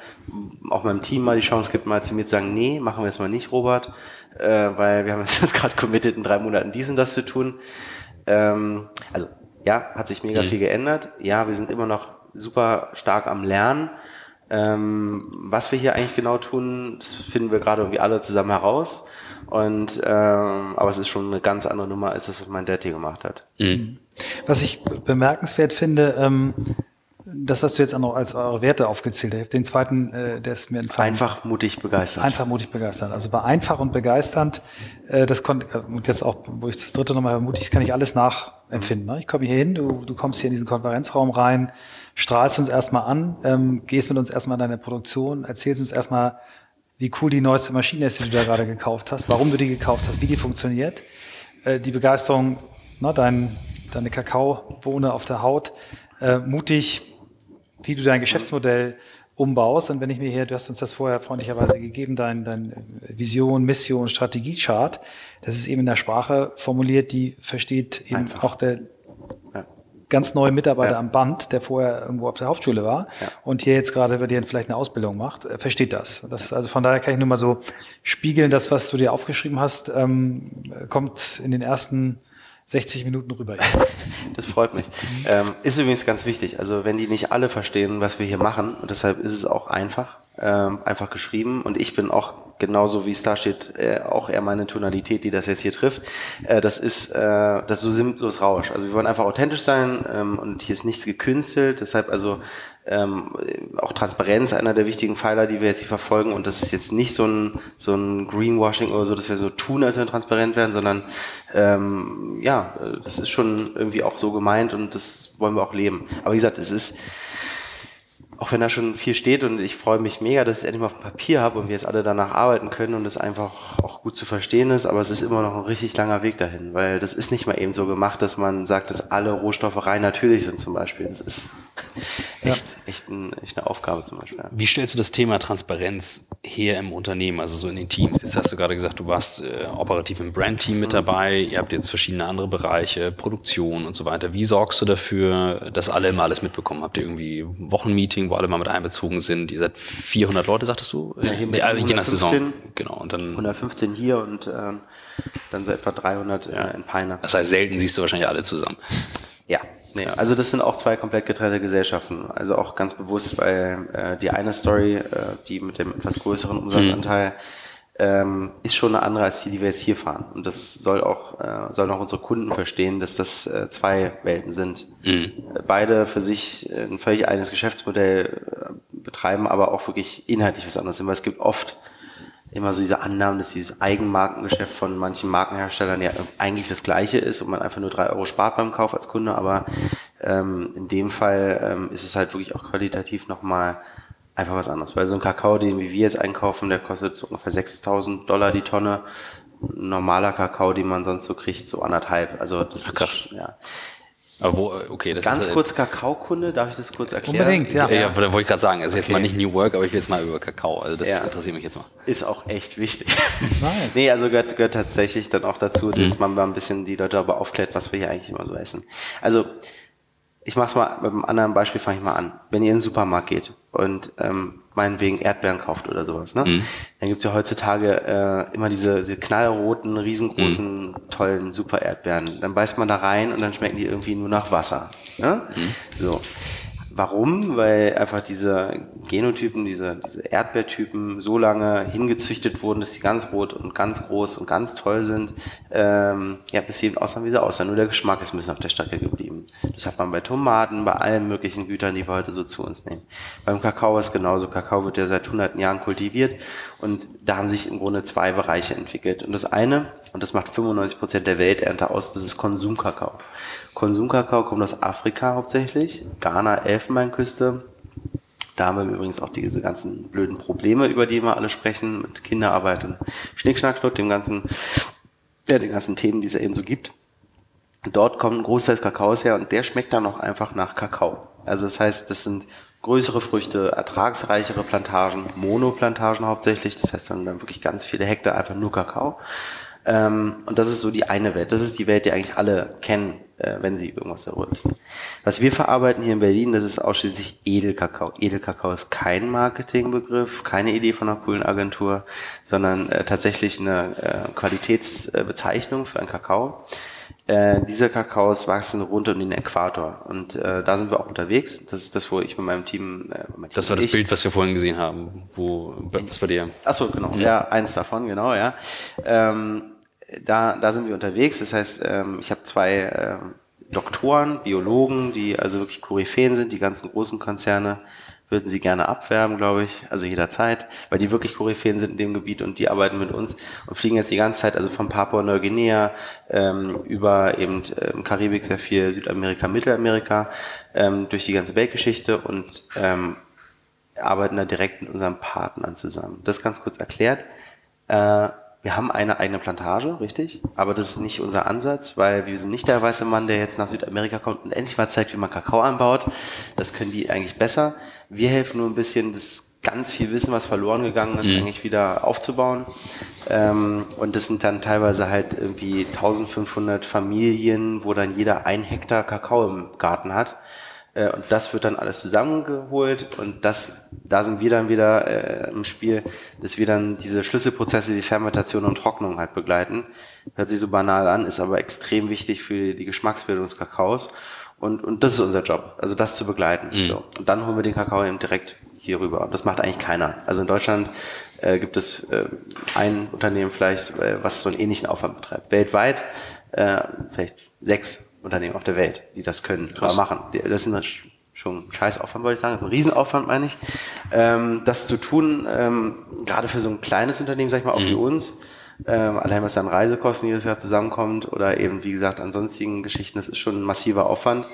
auch meinem Team mal die Chance gibt, mal zu mir zu sagen, nee, machen wir jetzt mal nicht, Robert, äh, weil wir haben uns jetzt gerade committed, in drei Monaten dies und das zu tun. Ähm, also ja, hat sich mega mhm. viel geändert. Ja, wir sind immer noch super stark am Lernen. Ähm, was wir hier eigentlich genau tun, das finden wir gerade irgendwie alle zusammen heraus. Und ähm, aber es ist schon eine ganz andere Nummer, als das, was mein Daddy gemacht hat. Mhm. Was ich bemerkenswert finde, ähm, das, was du jetzt auch noch als eure Werte aufgezählt hast, den zweiten, äh, der ist mir entfallen. Einfach mutig begeistert. Einfach mutig begeistert. Also bei einfach und begeisternd, äh, das konnte, äh, und jetzt auch, wo ich das dritte nochmal mutig, kann ich alles nachempfinden. Ne? Ich komme hier hin, du, du kommst hier in diesen Konferenzraum rein, strahlst uns erstmal an, ähm, gehst mit uns erstmal in deine Produktion, erzählst uns erstmal, wie cool die neueste Maschine ist, die du da gerade gekauft hast, warum du die gekauft hast, wie die funktioniert. Äh, die Begeisterung, ne, dein, deine Kakaobohne auf der Haut, äh, mutig, wie du dein Geschäftsmodell umbaust. Und wenn ich mir hier, du hast uns das vorher freundlicherweise gegeben, dein, dein Vision, Mission, Strategiechart, das ist eben in der Sprache formuliert, die versteht eben Einfach. auch der ja. ganz neue Mitarbeiter ja. am Band, der vorher irgendwo auf der Hauptschule war ja. und hier jetzt gerade bei dir vielleicht eine Ausbildung macht, äh, versteht das. das. Also von daher kann ich nur mal so spiegeln, das, was du dir aufgeschrieben hast, ähm, kommt in den ersten 60 Minuten rüber. Das freut mich. Ähm, ist übrigens ganz wichtig. Also wenn die nicht alle verstehen, was wir hier machen, und deshalb ist es auch einfach, ähm, einfach geschrieben. Und ich bin auch genauso, wie es da steht, äh, auch eher meine Tonalität, die das jetzt hier trifft. Äh, das ist äh, das ist so sinnlos Rausch. Also wir wollen einfach authentisch sein ähm, und hier ist nichts gekünstelt. Deshalb also ähm, auch Transparenz einer der wichtigen Pfeiler, die wir jetzt hier verfolgen. Und das ist jetzt nicht so ein, so ein Greenwashing oder so, dass wir so tun, als wenn wir transparent werden, sondern ähm, ja, das ist schon irgendwie auch so gemeint und das wollen wir auch leben. Aber wie gesagt, es ist auch wenn da schon viel steht und ich freue mich mega, dass ich es endlich mal auf dem Papier habe und wir jetzt alle danach arbeiten können und es einfach auch gut zu verstehen ist, aber es ist immer noch ein richtig langer Weg dahin, weil das ist nicht mal eben so gemacht, dass man sagt, dass alle Rohstoffe rein natürlich sind zum Beispiel. Das ist echt, ja. echt, ein, echt, eine Aufgabe zum Beispiel. Wie stellst du das Thema Transparenz her im Unternehmen, also so in den Teams? Jetzt hast du gerade gesagt, du warst äh, operativ im Brandteam mit mhm. dabei, ihr habt jetzt verschiedene andere Bereiche, Produktion und so weiter. Wie sorgst du dafür, dass alle immer alles mitbekommen? Habt ihr irgendwie Wo alle mal mit einbezogen sind? Ihr seid 400 Leute, sagtest du? Ja, hier mit ja, je nach Saison. Genau. Und dann 115 hier und ähm, dann so etwa 300 äh, in Peine. Das heißt, selten siehst du wahrscheinlich alle zusammen. Ja, Nee, also das sind auch zwei komplett getrennte Gesellschaften. Also auch ganz bewusst, weil äh, die eine Story, äh, die mit dem etwas größeren Umsatzanteil, mhm. Ähm, ist schon eine andere als die, die wir jetzt hier fahren. Und das soll auch, äh, sollen auch unsere Kunden verstehen, dass das äh, zwei Welten sind. Mhm. Beide für sich ein völlig eigenes Geschäftsmodell äh, betreiben, aber auch wirklich inhaltlich was anderes sind, weil es gibt oft immer so diese Annahmen, dass dieses Eigenmarkengeschäft von manchen Markenherstellern ja eigentlich das gleiche ist und man einfach nur drei Euro spart beim Kauf als Kunde, aber ähm, in dem Fall ähm, ist es halt wirklich auch qualitativ nochmal einfach was anderes. Weil so ein Kakao, den wie wir jetzt einkaufen, der kostet so ungefähr 6000 Dollar die Tonne. Ein normaler Kakao, den man sonst so kriegt, so anderthalb. Also das Ach, krass. ist ja. Aber wo, okay, das Ganz ist, kurz Kakaokunde, darf ich das kurz erklären? Unbedingt, ja. Ja, ja wollte ich gerade sagen. Also okay. jetzt mal nicht New Work, aber ich will jetzt mal über Kakao. Also das ja. interessiert mich jetzt mal. Ist auch echt wichtig. Nein. nee, also gehört, gehört tatsächlich dann auch dazu, dass mhm. man mal ein bisschen die Leute darüber aufklärt, was wir hier eigentlich immer so essen. Also ich mach's mal mit einem anderen Beispiel, fange ich mal an. Wenn ihr in den Supermarkt geht und ähm, meinetwegen Erdbeeren kauft oder sowas, ne? Mhm. Dann gibt's ja heutzutage äh, immer diese, diese knallroten, riesengroßen, mhm. tollen Super-Erdbeeren. Dann beißt man da rein und dann schmecken die irgendwie nur nach Wasser. Ne? Mhm. So. Warum? Weil einfach diese Genotypen, diese, diese Erdbeertypen so lange hingezüchtet wurden, dass sie ganz rot und ganz groß und ganz toll sind, ähm, ja, bis sie eben aussahen, wie sie aussahen. Nur der Geschmack ist ein bisschen auf der Strecke geblieben. Das hat man bei Tomaten, bei allen möglichen Gütern, die wir heute so zu uns nehmen. Beim Kakao ist genauso. Kakao wird ja seit hunderten Jahren kultiviert und da haben sich im Grunde zwei Bereiche entwickelt. Und das eine, und das macht 95 Prozent der Welternte aus, das ist Konsumkakao. Konsumkakao kommt aus Afrika hauptsächlich, Ghana, Elfenbeinküste. Da haben wir übrigens auch diese ganzen blöden Probleme, über die wir alle sprechen, mit Kinderarbeit und Schnickschnackschnuck, dem ganzen, ja, den ganzen Themen, die es ja eben so gibt. Dort kommt ein Großteil des Kakaos her und der schmeckt dann auch einfach nach Kakao. Also das heißt, das sind größere Früchte, ertragsreichere Plantagen, Monoplantagen hauptsächlich, das heißt dann, dann wirklich ganz viele Hektar einfach nur Kakao. Ähm, und das ist so die eine Welt. Das ist die Welt, die eigentlich alle kennen äh, wenn sie irgendwas darüber wissen. Was wir verarbeiten hier in Berlin, das ist ausschließlich Edelkakao. Edelkakao ist kein Marketingbegriff, keine Idee von einer coolen Agentur, sondern äh, tatsächlich eine äh, Qualitätsbezeichnung für einen Kakao. Äh, diese Kakaos wachsen rund um den Äquator und äh, da sind wir auch unterwegs. Das ist das, wo ich mit meinem Team. Äh, mein Team das war das ich, Bild, was wir vorhin gesehen haben. Wo was bei dir? Ach so, genau. Mhm. Ja, eins davon, genau. Ja. Ähm, da, da sind wir unterwegs. Das heißt, ähm, ich habe zwei ähm, Doktoren, Biologen, die also wirklich Koryphäen sind, die ganzen großen Konzerne würden sie gerne abwerben, glaube ich, also jederzeit, weil die wirklich Koryphäen sind in dem Gebiet und die arbeiten mit uns und fliegen jetzt die ganze Zeit, also von Papua-Neuguinea ähm, über eben ähm, Karibik sehr viel, Südamerika, Mittelamerika, ähm, durch die ganze Weltgeschichte und ähm, arbeiten da direkt mit unseren Partnern zusammen. Das ganz kurz erklärt. Äh, wir haben eine eigene Plantage, richtig, aber das ist nicht unser Ansatz, weil wir sind nicht der weiße Mann, der jetzt nach Südamerika kommt und endlich mal zeigt, wie man Kakao anbaut. Das können die eigentlich besser. Wir helfen nur ein bisschen, das ganz viel Wissen, was verloren gegangen ist, mhm. eigentlich wieder aufzubauen. Ähm, und das sind dann teilweise halt irgendwie 1500 Familien, wo dann jeder ein Hektar Kakao im Garten hat. Äh, und das wird dann alles zusammengeholt und das, da sind wir dann wieder äh, im Spiel, dass wir dann diese Schlüsselprozesse wie Fermentation und Trocknung halt begleiten. Hört sich so banal an, ist aber extrem wichtig für die Geschmacksbildung des Kakaos. Und, und das ist unser Job, also das zu begleiten. Mhm. So. Und dann holen wir den Kakao eben direkt hier rüber. Und das macht eigentlich keiner. Also in Deutschland äh, gibt es äh, ein Unternehmen vielleicht, äh, was so einen ähnlichen Aufwand betreibt. Weltweit äh, vielleicht sechs Unternehmen auf der Welt, die das können, Krass. machen. Das ist schon ein Scheißaufwand, wollte ich sagen. Das ist ein Riesenaufwand, meine ich. Ähm, das zu tun, ähm, gerade für so ein kleines Unternehmen, sag ich mal, auch mhm. für uns, ähm, allein was an Reisekosten jedes Jahr zusammenkommt oder eben, wie gesagt, an sonstigen Geschichten, das ist schon ein massiver Aufwand.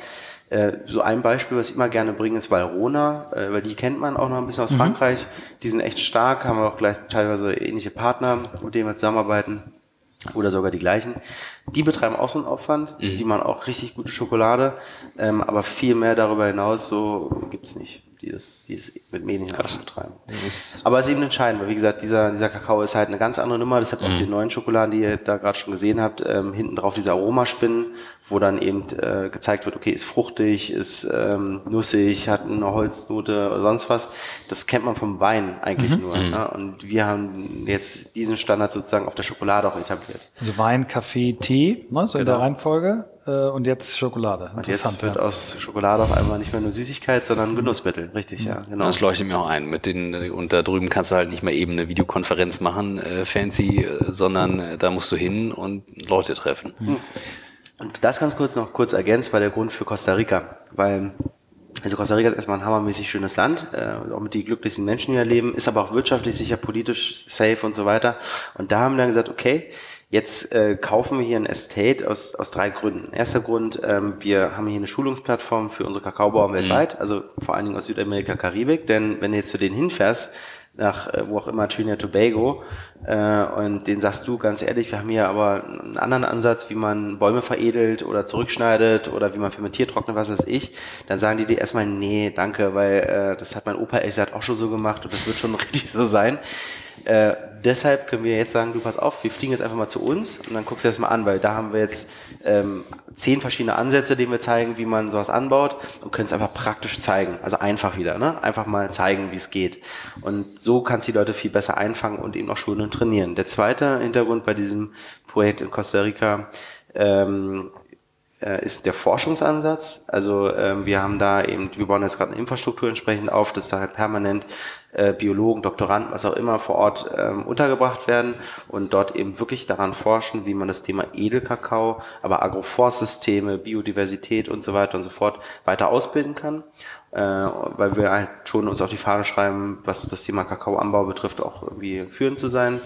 Äh, so ein Beispiel, was ich immer gerne bringe, ist Valrona, äh, weil die kennt man auch noch ein bisschen aus mhm. Frankreich. Die sind echt stark, haben wir auch gleich teilweise ähnliche Partner, mit denen wir zusammenarbeiten oder sogar die gleichen. Die betreiben auch so einen Aufwand, mhm. die machen auch richtig gute Schokolade, ähm, aber viel mehr darüber hinaus so gibt's nicht, die das, die das mit Medien betreiben. Aber es ist eben entscheidend, weil wie gesagt, dieser, dieser Kakao ist halt eine ganz andere Nummer, deshalb mhm. auch die neuen Schokoladen, die ihr da gerade schon gesehen habt, ähm, hinten drauf diese Aromaspinnen, wo dann eben äh, gezeigt wird, okay, ist fruchtig, ist ähm, nussig, hat eine Holznote oder sonst was. Das kennt man vom Wein eigentlich mhm. nur. Mhm. Ne? Und wir haben jetzt diesen Standard sozusagen auf der Schokolade auch etabliert. Also Wein, Kaffee, Tee, ne, so genau. in der genau. Reihenfolge. Äh, und jetzt Schokolade. Und jetzt wird ja. aus Schokolade auf einmal nicht mehr nur Süßigkeit, sondern Genussmittel. Richtig, ja. Genau. Das leuchtet mir auch ein. Mit den, und da drüben kannst du halt nicht mehr eben eine Videokonferenz machen, äh, fancy, äh, sondern äh, da musst du hin und Leute treffen. Mhm. Und das ganz kurz noch kurz ergänzt war der Grund für Costa Rica, weil also Costa Rica ist erstmal ein hammermäßig schönes Land, äh, auch mit die glücklichsten Menschen, die hier leben, ist aber auch wirtschaftlich sicher, politisch safe und so weiter. Und da haben wir dann gesagt, okay, jetzt äh, kaufen wir hier ein Estate aus, aus drei Gründen. Erster Grund, ähm, wir haben hier eine Schulungsplattform für unsere Kakaobauern mhm. weltweit, also vor allen Dingen aus Südamerika, Karibik, denn wenn du jetzt zu denen hinfährst, nach äh, wo auch immer Trinidad Tobago äh, und den sagst du ganz ehrlich, wir haben hier aber einen anderen Ansatz, wie man Bäume veredelt oder zurückschneidet oder wie man fermentiert, trocknet, was weiß ich, dann sagen die dir erstmal, nee, danke, weil äh, das hat mein Opa ehrlich gesagt auch schon so gemacht und das wird schon richtig so sein. Äh, deshalb können wir jetzt sagen, du pass auf, wir fliegen jetzt einfach mal zu uns und dann guckst du das mal an, weil da haben wir jetzt ähm, zehn verschiedene Ansätze, denen wir zeigen, wie man sowas anbaut und können es einfach praktisch zeigen. Also einfach wieder, ne? Einfach mal zeigen, wie es geht. Und so kannst du die Leute viel besser einfangen und eben auch schulen und trainieren. Der zweite Hintergrund bei diesem Projekt in Costa Rica ähm, äh, ist der Forschungsansatz. Also ähm, wir haben da eben, wir bauen jetzt gerade eine Infrastruktur entsprechend auf, dass da halt permanent äh, Biologen, Doktoranden, was auch immer vor Ort ähm, untergebracht werden und dort eben wirklich daran forschen, wie man das Thema Edelkakao, aber Agroforstsysteme, Biodiversität und so weiter und so fort weiter ausbilden kann. Äh, weil wir halt schon uns auf die Fahne schreiben, was das Thema Kakaoanbau betrifft, auch irgendwie führend zu sein.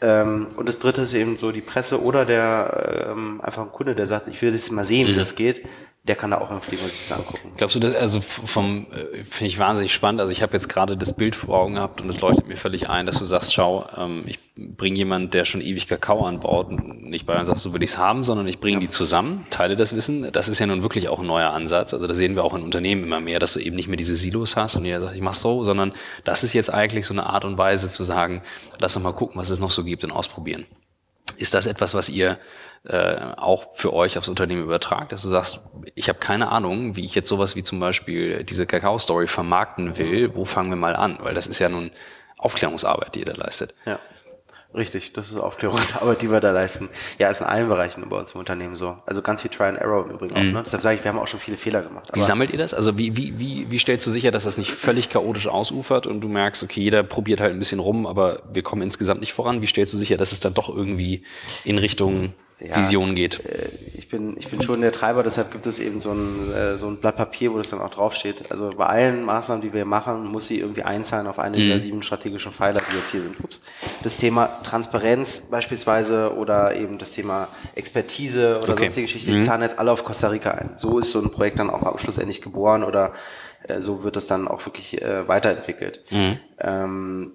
Ähm, und das dritte ist eben so die Presse oder der ähm, einfach ein Kunde, der sagt, ich will das mal sehen, wie mhm. das geht der kann da auch hinfliegen und sich das angucken. Glaubst du, das, also vom, äh, finde ich wahnsinnig spannend. Also ich habe jetzt gerade das Bild vor Augen gehabt und es leuchtet mir völlig ein, dass du sagst, schau, ähm, ich bringe jemanden, der schon ewig Kakao anbaut, nicht bei und sagst, so will ich es haben, sondern ich bringe ja. die zusammen, teile das Wissen. Das ist ja nun wirklich auch ein neuer Ansatz. Also da sehen wir auch in Unternehmen immer mehr, dass du eben nicht mehr diese Silos hast und jeder sagt, ich mach's so, sondern das ist jetzt eigentlich so eine Art und Weise zu sagen, lass doch mal gucken, was es noch so gibt und ausprobieren. Ist das etwas, was ihr äh, auch für euch aufs Unternehmen übertragt, dass du sagst, ich habe keine Ahnung, wie ich jetzt sowas wie zum Beispiel diese Kakao-Story vermarkten will, wo fangen wir mal an? Weil das ist ja nun Aufklärungsarbeit, die ihr da leistet. Ja. Richtig, das ist Aufklärungsarbeit, die wir da leisten. Ja, ist in allen Bereichen bei uns im Unternehmen so. Also ganz viel Try and Error im Übrigen auch. Mhm. Ne? Deshalb sage ich, wir haben auch schon viele Fehler gemacht. wie sammelt ihr das? Also wie, wie, wie, wie stellst du sicher, dass das nicht völlig chaotisch ausufert und du merkst, okay, jeder probiert halt ein bisschen rum, aber wir kommen insgesamt nicht voran? Wie stellst du sicher, dass es dann doch irgendwie in Richtung ja, Vision geht. Äh, ich bin, ich bin schon der Treiber, deshalb gibt es eben so ein, äh, so ein Blatt Papier, wo das dann auch draufsteht. Also bei allen Maßnahmen, die wir machen, muss sie irgendwie einzahlen auf eine mhm. dieser sieben strategischen Pfeiler, die jetzt hier sind. Ups. Das Thema Transparenz beispielsweise oder eben das Thema Expertise oder okay. sonstige Geschichten, die mhm. zahlen jetzt alle auf Costa Rica ein. So ist so ein Projekt dann auch schlussendlich geboren oder äh, so wird es dann auch wirklich weiterentwickelt. Mhm. Ähm,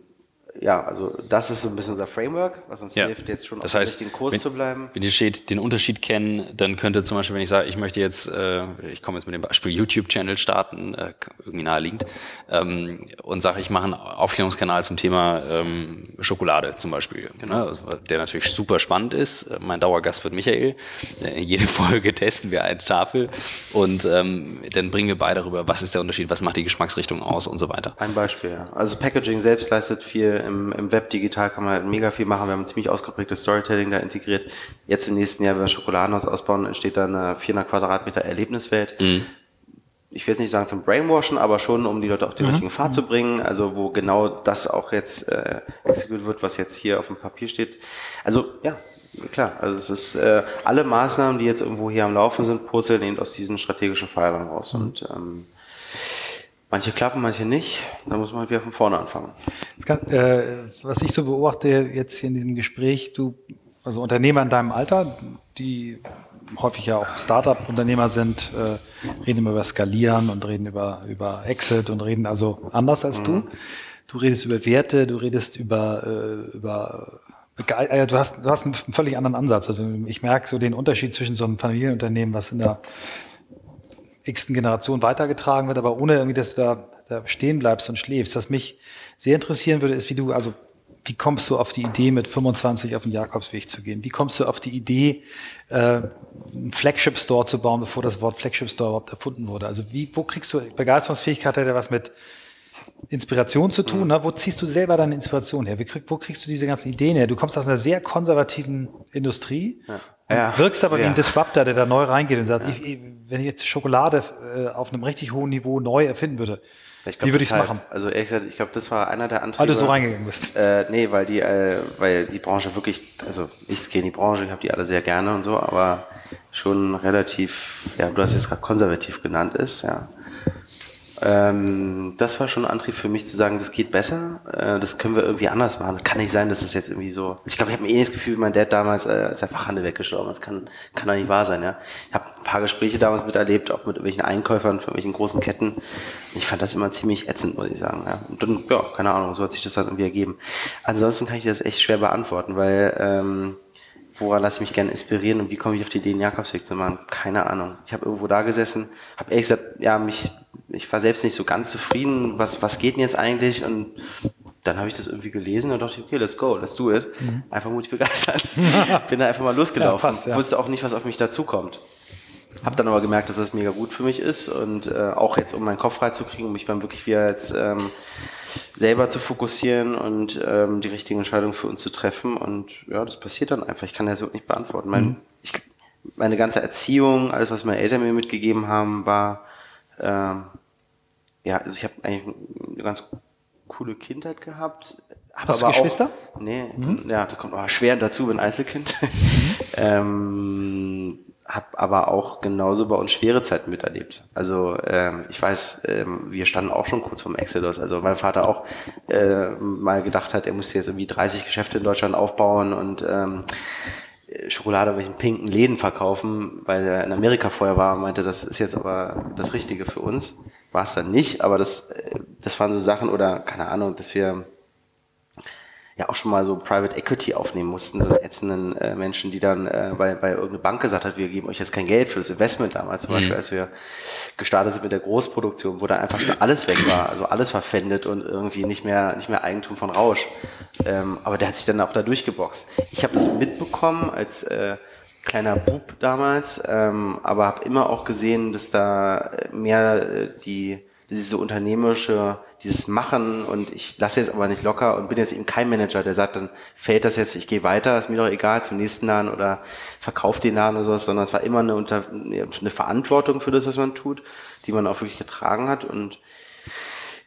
ja, also das ist so ein bisschen unser Framework, was uns Ja. hilft, jetzt schon Das auf heißt, dem Kurs wenn- zu bleiben. Wenn ihr steht, den Unterschied kennen, dann könnte zum Beispiel, wenn ich sage, ich möchte jetzt, äh, ich komme jetzt mit dem Beispiel YouTube-Channel starten, äh, irgendwie naheliegend, ähm, und sage, ich mache einen Aufklärungskanal zum Thema ähm, Schokolade zum Beispiel, ne, also, der natürlich super spannend ist. Äh, Mein Dauergast wird Michael. Äh, jede Folge testen wir eine Tafel und ähm, dann bringen wir beide darüber, was ist der Unterschied, was macht die Geschmacksrichtung aus und so weiter. Ein Beispiel, ja. Also das Packaging selbst leistet viel, im, im Web digital kann man halt mega viel machen. Wir haben ein ziemlich ausgeprägtes Storytelling da integriert. Jetzt im nächsten Jahr, wenn wir Schokoladenhaus ausbauen, entsteht da eine 400 Quadratmeter Erlebniswelt. Ich will jetzt nicht sagen zum Brainwashen, aber schon, um die Leute auf den richtigen Pfad zu bringen. Also wo genau das auch jetzt äh, exekutiert wird, was jetzt hier auf dem Papier steht. Also ja, klar. Also es ist äh, alle Maßnahmen, die jetzt irgendwo hier am Laufen sind, purzeln eben aus diesen strategischen Pfeilern raus. Und ähm, manche klappen, manche nicht. Da muss man wieder von vorne anfangen. Kann, äh, was ich so beobachte jetzt hier in diesem Gespräch, du, also Unternehmer in deinem Alter, die häufig ja auch Startup-Unternehmer sind, äh, reden immer über Skalieren und reden über, über Exit und reden also anders als du. Du redest über Werte, du redest über, äh, über äh, du hast, du hast einen völlig anderen Ansatz. Also ich merke so den Unterschied zwischen so einem Familienunternehmen, was in der x-ten Generation weitergetragen wird, aber ohne irgendwie, dass du da, da stehen bleibst und schläfst. Was mich sehr interessieren würde, ist, wie du, also wie kommst du auf die Idee, mit 25 auf den Jakobsweg zu gehen? Wie kommst du auf die Idee, äh, einen Flagship-Store zu bauen, bevor das Wort Flagship-Store überhaupt erfunden wurde? Also wie, wo kriegst du, Begeisterungsfähigkeit hat ja was mit Inspiration zu tun. Ne? Wo ziehst du selber deine Inspiration her? Wie krieg, wo kriegst du diese ganzen Ideen her? Du kommst aus einer sehr konservativen Industrie und Ja, wirkst aber wie sehr. ein Disruptor, der da neu reingeht und sagt, ich, ich, wenn ich jetzt Schokolade äh, auf einem richtig hohen Niveau neu erfinden würde, Ich glaub, wie würde ich es machen? Also ehrlich gesagt, ich glaube, das war einer der Antriebe. Weil du so reingegangen bist. Äh, nee, weil die, äh, weil die Branche wirklich, also ich gehe in die Branche, ich habe die alle sehr gerne und so, aber schon relativ, ja, du hast jetzt gerade konservativ genannt ist, ja. Ähm, das war schon ein Antrieb für mich zu sagen, das geht besser, äh, das können wir irgendwie anders machen. Das kann nicht sein, dass es jetzt irgendwie so. Ich glaube, ich habe eh das Gefühl, wie mein Dad damals, äh, als der Fachhandel weggestorben ist. Das kann, kann doch nicht wahr sein, ja. Ich habe ein paar Gespräche damals miterlebt, auch mit irgendwelchen Einkäufern von irgendwelchen großen Ketten. Ich fand das immer ziemlich ätzend, muss ich sagen. Ja. Und dann, ja, keine Ahnung, so hat sich das dann irgendwie ergeben. Ansonsten kann ich das echt schwer beantworten, weil ähm, woran lasse ich mich gerne inspirieren und wie komme ich auf die Idee, einen Jakobsweg zu machen? Keine Ahnung. Ich habe irgendwo da gesessen, habe ehrlich gesagt, ja, mich, ich war selbst nicht so ganz zufrieden, was, was geht denn jetzt eigentlich? Und dann habe ich das irgendwie gelesen und dachte, okay, let's go, let's do it. Einfach mutig begeistert. Bin da einfach mal losgelaufen. Ja, passt, ja. Wusste auch nicht, was auf mich dazukommt. Hab dann aber gemerkt, dass das mega gut für mich ist und äh, auch jetzt, um meinen Kopf freizukriegen, um mich dann wirklich wieder jetzt ähm, selber zu fokussieren und ähm, die richtigen Entscheidungen für uns zu treffen. Und ja, das passiert dann einfach. Ich kann das so nicht beantworten. Mein, ich, meine ganze Erziehung, alles, was meine Eltern mir mitgegeben haben, war ähm, ja, also ich habe eigentlich eine ganz coole Kindheit gehabt. Hab Hast du Geschwister? Auch, nee, ja, das kommt aber schwer dazu, bin Einzelkind. ähm, hab aber auch genauso bei uns schwere Zeiten miterlebt. Also ähm, ich weiß, ähm, wir standen auch schon kurz vorm Exodus. Also mein Vater auch äh, mal gedacht hat, er müsste jetzt irgendwie 30 Geschäfte in Deutschland aufbauen und ähm, Schokolade in welchen pinken Läden verkaufen, weil er in Amerika vorher war und meinte, das ist jetzt aber das Richtige für uns. War es dann nicht, aber das, äh, das waren so Sachen oder keine Ahnung, dass wir ja auch schon mal so Private Equity aufnehmen mussten, so ätzenden äh, Menschen, die dann äh, bei, bei irgendeine Bank gesagt hat, wir geben euch jetzt kein Geld für das Investment damals, zum Beispiel, als wir gestartet sind mit der Großproduktion, wo da einfach schon alles weg war, also alles verpfändet und irgendwie nicht mehr, nicht mehr Eigentum von Rausch. Ähm, aber der hat sich dann auch da durchgeboxt. Ich habe das mitbekommen als äh, kleiner Bub damals, ähm, aber habe immer auch gesehen, dass da mehr äh, die diese unternehmerische, dieses Machen und ich lasse jetzt aber nicht locker und bin jetzt eben kein Manager, der sagt, dann fällt das jetzt, ich gehe weiter, ist mir doch egal, zum nächsten Laden oder verkauft den Laden oder sowas, sondern es war immer eine, Unter eine Verantwortung für das, was man tut, die man auch wirklich getragen hat und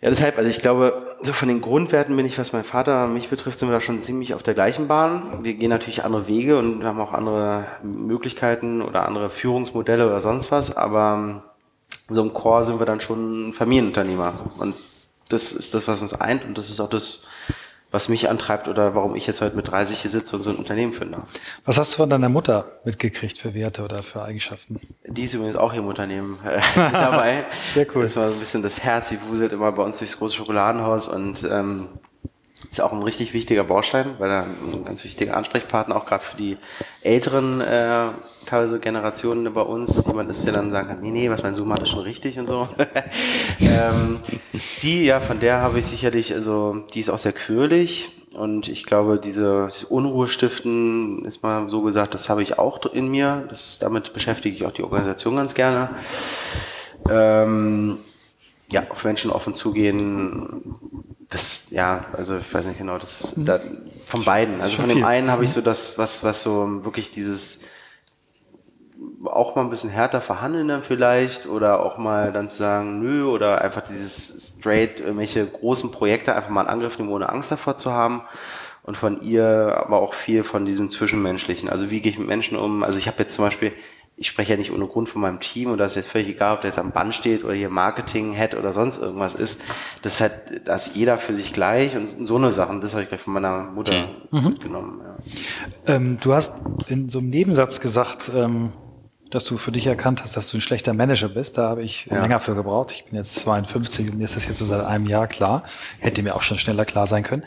ja, deshalb, also ich glaube, so von den Grundwerten bin ich, was mein Vater mich betrifft, sind wir da schon ziemlich auf der gleichen Bahn. Wir gehen natürlich andere Wege und haben auch andere Möglichkeiten oder andere Führungsmodelle oder sonst was, aber so im Core sind wir dann schon Familienunternehmer. Und das ist das, was uns eint und das ist auch das, was mich antreibt oder warum ich jetzt heute mit 30 hier sitze und so ein Unternehmen finde. Was hast du von deiner Mutter mitgekriegt für Werte oder für Eigenschaften? Die ist übrigens auch hier im Unternehmen äh, dabei. Sehr cool. Das war so ein bisschen das Herz, die wuselt immer bei uns durchs große Schokoladenhaus und ähm, Ist auch ein richtig wichtiger Baustein, weil er ein ganz wichtiger Ansprechpartner auch gerade für die älteren äh, teilweise Generationen bei uns. Jemand ist, der dann sagen kann, nee, nee, was mein Sohn macht, ist schon richtig und so. ähm, die, ja, von der habe ich sicherlich, also die ist auch sehr quirlig und ich glaube, diese, diese Unruhe stiften, ist mal so gesagt, das habe ich auch in mir. Das, damit beschäftige ich auch die Organisation ganz gerne. Ähm, ja, auf Menschen offen zugehen, das, ja, also ich weiß nicht genau, das mhm. da, von beiden. Also von dem einen habe ich so das, was, was so wirklich dieses auch mal ein bisschen härter verhandeln dann vielleicht oder auch mal dann zu sagen, nö, oder einfach dieses straight irgendwelche großen Projekte einfach mal in Angriff nehmen, ohne Angst davor zu haben. Und von ihr aber auch viel von diesem Zwischenmenschlichen. Also wie gehe ich mit Menschen um? Also ich habe jetzt zum Beispiel, ich spreche ja nicht ohne Grund von meinem Team und das ist jetzt völlig egal, ob der jetzt am Band steht oder hier Marketing, Head oder sonst irgendwas ist. Das ist halt, da ist jeder für sich gleich und so eine Sachen, das habe ich gleich von meiner Mutter mhm. mitgenommen. Ja. Ähm, du hast in so einem Nebensatz gesagt, ähm, dass du für dich erkannt hast, dass du ein schlechter Manager bist. Da habe ich ja. länger für gebraucht. Ich bin jetzt 52 und mir ist das jetzt so seit einem Jahr klar. Hätte mir auch schon schneller klar sein können.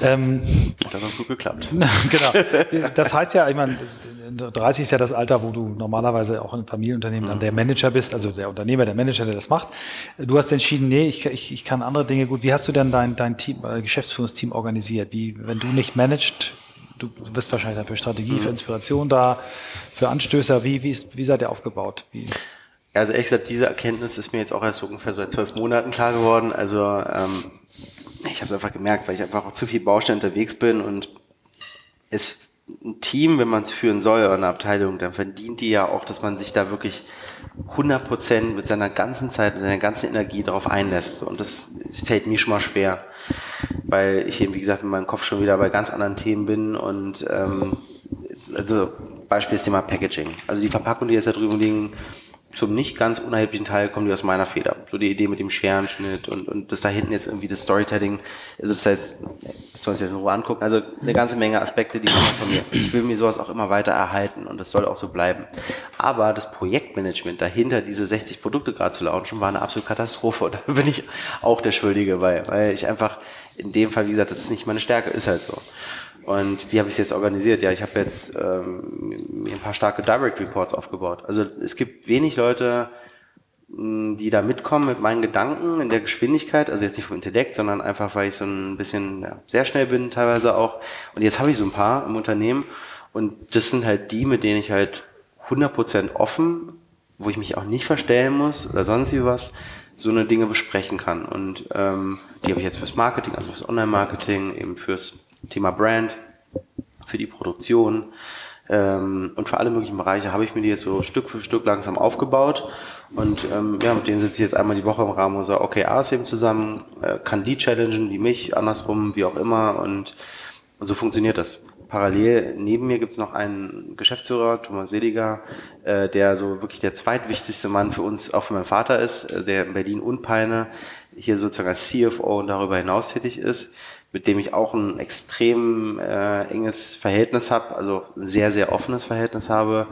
Ähm, Hat aber gut geklappt. genau. Das heißt ja, ich meine, 30 ist ja das Alter, wo du normalerweise auch in Familienunternehmen dann der Manager bist, also der Unternehmer, der Manager, der das macht. Du hast entschieden, nee, ich, ich, ich kann andere Dinge gut. Wie hast du denn dein, dein Team, äh, Geschäftsführungsteam organisiert? Wie, wenn du nicht managst, du bist wahrscheinlich für Strategie, mhm. für Inspiration da, für Anstößer. Wie, wie, ist, wie seid ihr aufgebaut? Wie? Also ehrlich gesagt, diese Erkenntnis ist mir jetzt auch erst so ungefähr seit zwölf Monaten klar geworden. Also ähm, ich habe es einfach gemerkt, weil ich einfach auch zu viel Baustellen unterwegs bin und es ein Team, wenn man es führen soll, oder eine Abteilung, dann verdient die ja auch, dass man sich da wirklich 100 Prozent mit seiner ganzen Zeit, mit seiner ganzen Energie darauf einlässt. Und das, fällt mir schon mal schwer weil ich eben, wie gesagt, in meinem Kopf schon wieder bei ganz anderen Themen bin und ähm, also Beispiel ist Thema Packaging. Also die Verpackungen, die jetzt da drüben liegen, zum nicht ganz unerheblichen Teil kommen die aus meiner Feder. So die Idee mit dem Scherenschnitt und, und das da hinten jetzt irgendwie das Storytelling, also das heißt, das soll uns jetzt in Ruhe angucken, also eine ganze Menge Aspekte, die kommen von mir. Ich will mir sowas auch immer weiter erhalten und das soll auch so bleiben. Aber das Projektmanagement dahinter, diese 60 Produkte gerade zu launchen, war eine absolute Katastrophe und da bin ich auch der Schuldige bei, weil ich einfach in dem Fall, wie gesagt, das ist nicht meine Stärke, ist halt so. Und wie habe ich es jetzt organisiert? Ja, ich habe jetzt ähm, mir ein paar starke Direct Reports aufgebaut. Also es gibt wenig Leute, die da mitkommen mit meinen Gedanken in der Geschwindigkeit, also jetzt nicht vom Intellekt, sondern einfach, weil ich so ein bisschen ja, sehr schnell bin teilweise auch. Und jetzt habe ich so ein paar im Unternehmen und das sind halt die, mit denen ich halt 100% offen, wo ich mich auch nicht verstellen muss oder sonst wie was, so eine Dinge besprechen kann. Und ähm, die habe ich jetzt fürs Marketing, also fürs Online-Marketing, eben fürs Thema Brand, für die Produktion ähm, und für alle möglichen Bereiche habe ich mir die jetzt so Stück für Stück langsam aufgebaut. Und ähm, ja, mit denen sitze ich jetzt einmal die Woche im Rahmen unserer OKRs eben zusammen, äh, kann die challengen, die mich, andersrum, wie auch immer. Und, und so funktioniert das. Parallel neben mir gibt es noch einen Geschäftsführer, Thomas Seliger, äh, der so wirklich der zweitwichtigste Mann für uns, auch für meinen Vater ist, äh, der in Berlin und Peine hier sozusagen als CFO und darüber hinaus tätig ist mit dem ich auch ein extrem äh, enges Verhältnis habe, also ein sehr, sehr offenes Verhältnis habe.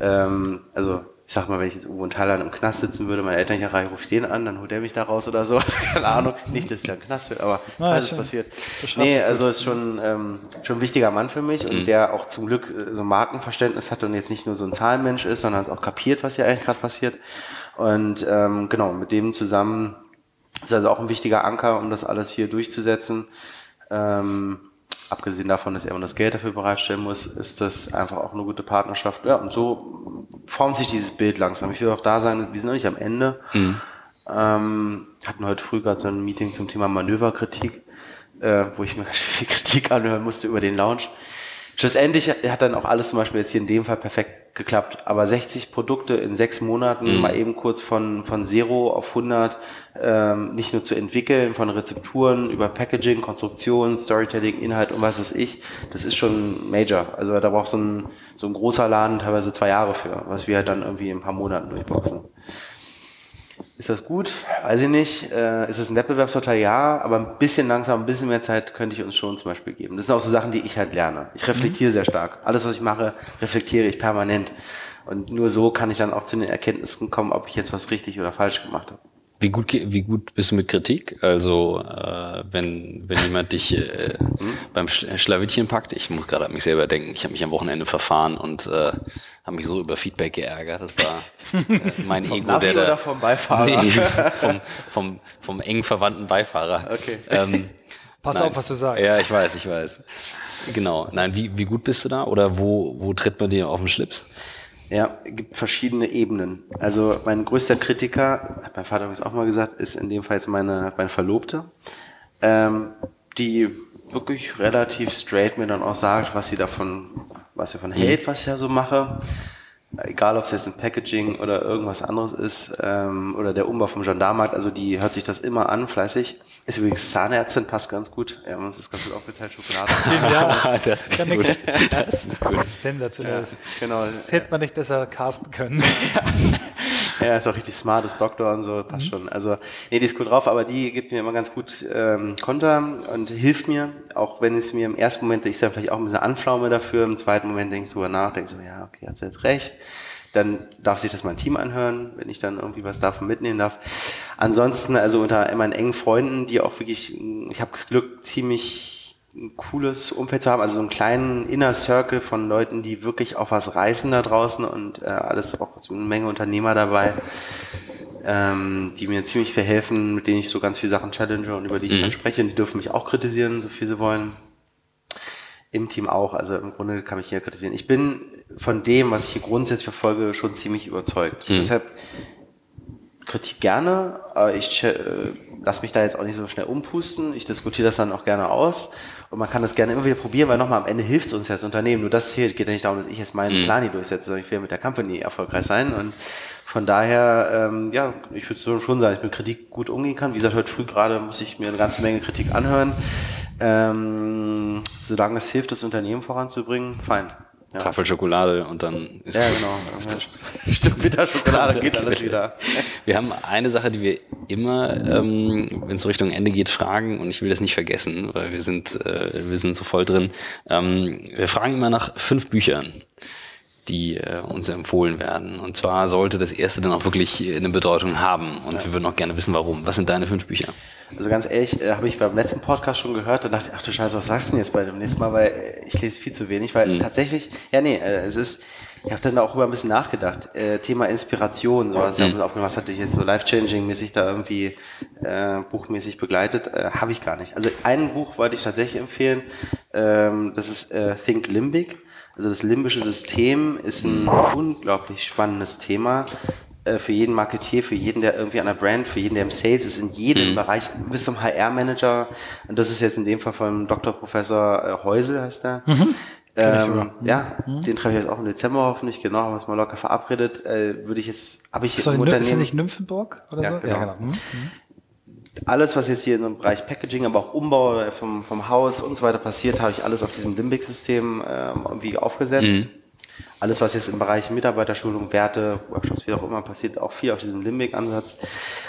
Ähm, also ich sag mal, wenn ich jetzt irgendwo in Thailand im Knast sitzen würde, meine Eltern nicht erreichen, rufe ich den an, dann holt er mich da raus oder so. Keine Ahnung. Nicht, dass ich da im Knast wird, aber Na, falls es passiert. Nee, also ist schon, ähm, schon ein wichtiger Mann für mich und mhm. der auch zum Glück äh, so Markenverständnis hat und jetzt nicht nur so ein Zahlenmensch ist, sondern es auch kapiert, was hier eigentlich gerade passiert. Und ähm, genau, mit dem zusammen ist also auch ein wichtiger Anker, um das alles hier durchzusetzen. Ähm, abgesehen davon, dass er immer das Geld dafür bereitstellen muss, ist das einfach auch eine gute Partnerschaft. Ja, und so formt sich dieses Bild langsam. Ich will auch da sagen, wir sind noch nicht am Ende. Mhm. Ähm, hatten heute früh gerade so ein Meeting zum Thema Manöverkritik, äh, wo ich mir ganz viel Kritik anhören musste über den Launch. Schlussendlich hat dann auch alles zum Beispiel jetzt hier in dem Fall perfekt geklappt. Aber 60 Produkte in sechs Monaten, mhm. mal eben kurz von, von Zero auf 100, ähm, nicht nur zu entwickeln, von Rezepturen über Packaging, Konstruktion, Storytelling, Inhalt und was weiß ich, das ist schon Major. Also da braucht so ein, so ein großer Laden teilweise zwei Jahre für, was wir halt dann irgendwie in ein paar Monaten durchboxen. Ist das gut? Weiß ich nicht. Äh, ist es ein Wettbewerbsvorteil? Ja, aber ein bisschen langsam, ein bisschen mehr Zeit könnte ich uns schon zum Beispiel geben. Das sind auch so Sachen, die ich halt lerne. Ich reflektiere mhm. sehr stark. Alles, was ich mache, reflektiere ich permanent. Und nur so kann ich dann auch zu den Erkenntnissen kommen, ob ich jetzt was richtig oder falsch gemacht habe. Wie gut, wie gut bist du mit Kritik? Also äh, wenn, wenn jemand dich äh, hm? beim Schlawittchen packt, ich muss gerade an mich selber denken, ich habe mich am Wochenende verfahren und äh, habe mich so über Feedback geärgert. Das war äh, mein vom Ego, Navi der da, oder vom Beifahrer? Nee, vom, vom, vom eng verwandten Beifahrer. Okay. Ähm, Pass nein. auf, was du sagst. Ja, ich weiß, ich weiß. Genau. Nein, wie, wie gut bist du da? Oder wo, wo tritt man dir auf den Schlips? Ja, gibt verschiedene Ebenen. Also mein größter Kritiker, hat mein Vater übrigens auch mal gesagt, ist in dem Fall jetzt meine, meine Verlobte, ähm, die wirklich relativ straight mir dann auch sagt, was sie davon, was sie davon mhm. hält, was ich ja so mache. Egal, ob es jetzt ein Packaging oder irgendwas anderes ist ähm, oder der Umbau vom Gendarmarkt, also die hört sich das immer an, fleißig. Ist übrigens Zahnärztin, passt ganz gut. Wir haben uns das ganz gut aufgeteilt, Schokolade. ja, das ist gut. Das ist gut. Sensationell. Ja, genau. Das hätte man nicht besser casten können. ja, ist auch richtig smart, ist Doktor und so, passt mhm. schon. Also, nee, die ist cool drauf, aber die gibt mir immer ganz gut ähm, Konter und hilft mir, auch wenn es mir im ersten Moment, ich sage vielleicht auch ein bisschen Anflaume dafür, im zweiten Moment denke ich drüber nach, denke so, ja, okay, hat sie jetzt recht dann darf sich das mein Team anhören, wenn ich dann irgendwie was davon mitnehmen darf. Ansonsten, also unter meinen engen Freunden, die auch wirklich, ich habe das Glück, ziemlich ein cooles Umfeld zu haben, also so einen kleinen Inner Circle von Leuten, die wirklich auch was reißen da draußen und äh, alles auch eine Menge Unternehmer dabei, ähm, die mir ziemlich viel helfen, mit denen ich so ganz viele Sachen challenge und über die ich mhm. dann spreche. Und die dürfen mich auch kritisieren, so viel sie wollen. Im Team auch, also im Grunde kann mich hier kritisieren. Ich bin von dem, was ich hier grundsätzlich verfolge, schon ziemlich überzeugt. Mhm. Deshalb Kritik gerne, aber ich äh, lasse mich da jetzt auch nicht so schnell umpusten. Ich diskutiere das dann auch gerne aus und man kann das gerne immer wieder probieren, weil nochmal am Ende hilft es uns ja als Unternehmen. Nur das zählt, geht ja nicht darum, dass ich jetzt meinen mhm. Plan hier durchsetze, sondern ich will mit der Company erfolgreich sein und von daher, ähm, ja, ich würde schon sagen, ich mit Kritik gut umgehen kann. Wie gesagt, heute früh gerade muss ich mir eine ganze Menge Kritik anhören. Ähm, solange es hilft, das Unternehmen voranzubringen, fein. Ja. Tafel Schokolade und dann ist Ja, genau. Ja. Stück Bitterschokolade geht alles wieder. Wir haben eine Sache, die wir immer, ähm, wenn es so Richtung Ende geht, fragen und ich will das nicht vergessen, weil wir sind, äh, wir sind so voll drin. Ähm, wir fragen immer nach fünf Büchern die äh, uns empfohlen werden. Und zwar sollte das erste dann auch wirklich eine Bedeutung haben. Und ja. wir würden auch gerne wissen, warum. Was sind deine fünf Bücher? Also ganz ehrlich, äh, habe ich beim letzten Podcast schon gehört und dachte, ach du Scheiße, was sagst du denn jetzt bei dem nächsten Mal? Weil äh, ich lese viel zu wenig, weil mhm. tatsächlich, ja nee, äh, es ist, ich habe dann da auch über ein bisschen nachgedacht. Äh, Thema Inspiration, so, also mhm. was hat dich jetzt so life-changing-mäßig da irgendwie äh, buchmäßig begleitet, äh, habe ich gar nicht. Also ein Buch wollte ich tatsächlich empfehlen, ähm, das ist äh, Think Limbic also das limbische System ist ein unglaublich spannendes Thema äh, für jeden Marketier, für jeden, der irgendwie an der Brand, für jeden, der im Sales ist, in jedem mhm. Bereich, bis zum HR-Manager. Und das ist jetzt in dem Fall von Dr. Professor äh, Heusel, heißt er. Mhm. Ähm, ja, mhm. den treffe ich jetzt auch im Dezember hoffentlich, genau, haben wir uns mal locker verabredet. Äh, würde ich jetzt, habe ich so, im Unternehmen. Ist er nicht Nymphenburg oder ja, so? Genau. Ja, genau. Mhm alles, was jetzt hier im Bereich Packaging, aber auch Umbau vom, vom Haus und so weiter passiert, habe ich alles auf diesem Limbic-System ähm, irgendwie aufgesetzt. Mhm. Alles, was jetzt im Bereich Mitarbeiterschulung, Werte, Workshops, wie auch immer passiert, auch viel auf diesem Limbic-Ansatz.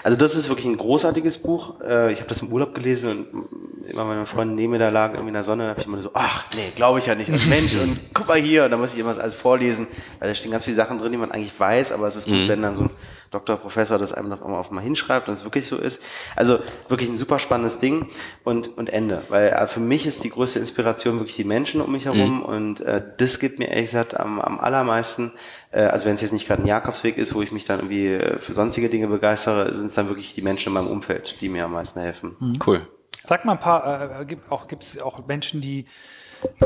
Also das ist wirklich ein großartiges Buch. Äh, ich habe das im Urlaub gelesen und immer meine Freunde neben mir da lagen, irgendwie in der Sonne, habe ich immer so, ach nee, glaube ich ja nicht. Und Mensch, und guck mal hier, und da muss ich immer alles vorlesen, weil da stehen ganz viele Sachen drin, die man eigentlich weiß, aber es ist gut, mhm. wenn dann so ein Doktor, Professor das einem das auch mal, auf mal hinschreibt und es wirklich so ist. Also wirklich ein super spannendes Ding und, und Ende. Weil äh, für mich ist die größte Inspiration wirklich die Menschen um mich herum mhm. und äh, das gibt mir ehrlich gesagt am, am allermeisten, äh, also wenn es jetzt nicht gerade ein Jakobsweg ist, wo ich mich dann irgendwie äh, für sonstige Dinge begeistere, sind es dann wirklich die Menschen in meinem Umfeld, die mir am meisten helfen. Mhm. Cool. Sag mal ein paar, äh, gibt auch gibt es auch Menschen, die,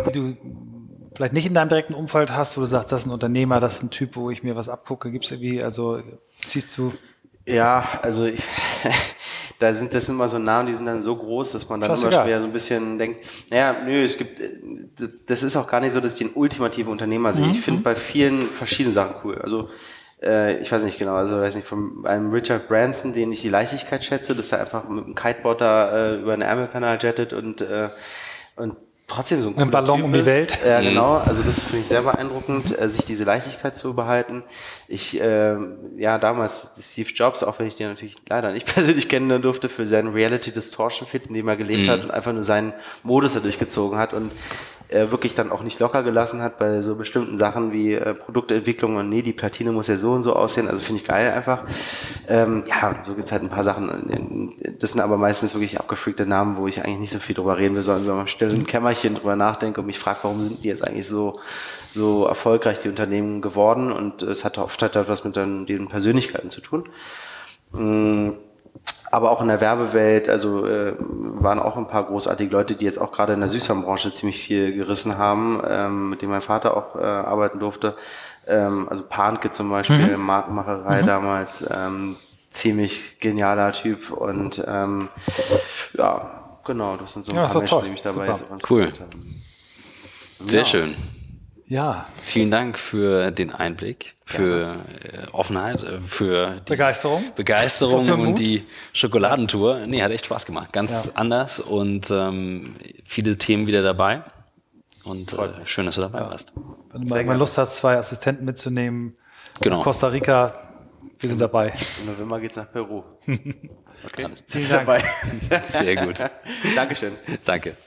die du vielleicht nicht in deinem direkten Umfeld hast, wo du sagst, das ist ein Unternehmer, das ist ein Typ, wo ich mir was abgucke, gibt es irgendwie, also siehst du? Ja, also ich, da sind das immer so Namen, die sind dann so groß, dass man dann Schau, immer egal. schwer so ein bisschen denkt, naja, nö, es gibt, das ist auch gar nicht so, dass ich den ultimativen Unternehmer sehe. Mhm. Ich finde bei vielen verschiedene Sachen cool. Also äh, ich weiß nicht genau, also weiß nicht, von einem Richard Branson, den ich die Leichtigkeit schätze, dass er einfach mit einem Kiteboard da äh, über den Ärmelkanal jettet und, äh, und trotzdem so ein, ein Ballon typ um die Welt. Ja, mhm. genau. Also das finde ich sehr beeindruckend, äh, sich diese Leichtigkeit zu behalten. Ich, äh, ja, damals Steve Jobs, auch wenn ich den natürlich leider nicht persönlich kennen durfte, für seinen Reality Distortion Fit, in dem er gelebt mhm. hat und einfach nur seinen Modus da durchgezogen hat und er wirklich dann auch nicht locker gelassen hat bei so bestimmten Sachen wie äh, Produktentwicklung und nee, die Platine muss ja so und so aussehen. Also finde ich geil einfach. Ähm, ja, so gibt's halt ein paar Sachen. Das sind aber meistens wirklich abgefreakte Namen, wo ich eigentlich nicht so viel drüber reden will, sondern wenn man still im Kämmerchen drüber nachdenke und mich fragt, warum sind die jetzt eigentlich so so erfolgreich die Unternehmen geworden und es hat oft halt etwas mit den, den Persönlichkeiten zu tun. Mm, aber auch in der Werbewelt, also äh, waren auch ein paar großartige Leute, die jetzt auch gerade in der Süßwasserbranche ziemlich viel gerissen haben, ähm, mit dem mein Vater auch äh, arbeiten durfte. Ähm, also Panke zum Beispiel, mhm. Markenmacherei mhm. damals, ähm, ziemlich genialer Typ und ähm, ja, genau, das sind so ein ja, paar Menschen, toll. die mich dabei Super. Cool. Sehr ja. schön. Ja. Vielen Dank für den Einblick, für ja. Äh, Offenheit, äh, für die Begeisterung, Begeisterung für und die Schokoladentour. Nee, hat echt Spaß gemacht. Ganz ja. anders und ähm, viele Themen wieder dabei. Und äh, schön, dass du dabei ja. warst. Wenn du mal Lust hast, zwei Assistenten mitzunehmen, genau. Costa Rica, wir sind dabei. Im November geht's nach Peru. Okay. Vielen Dank. Sehr gut. Dankeschön. Danke.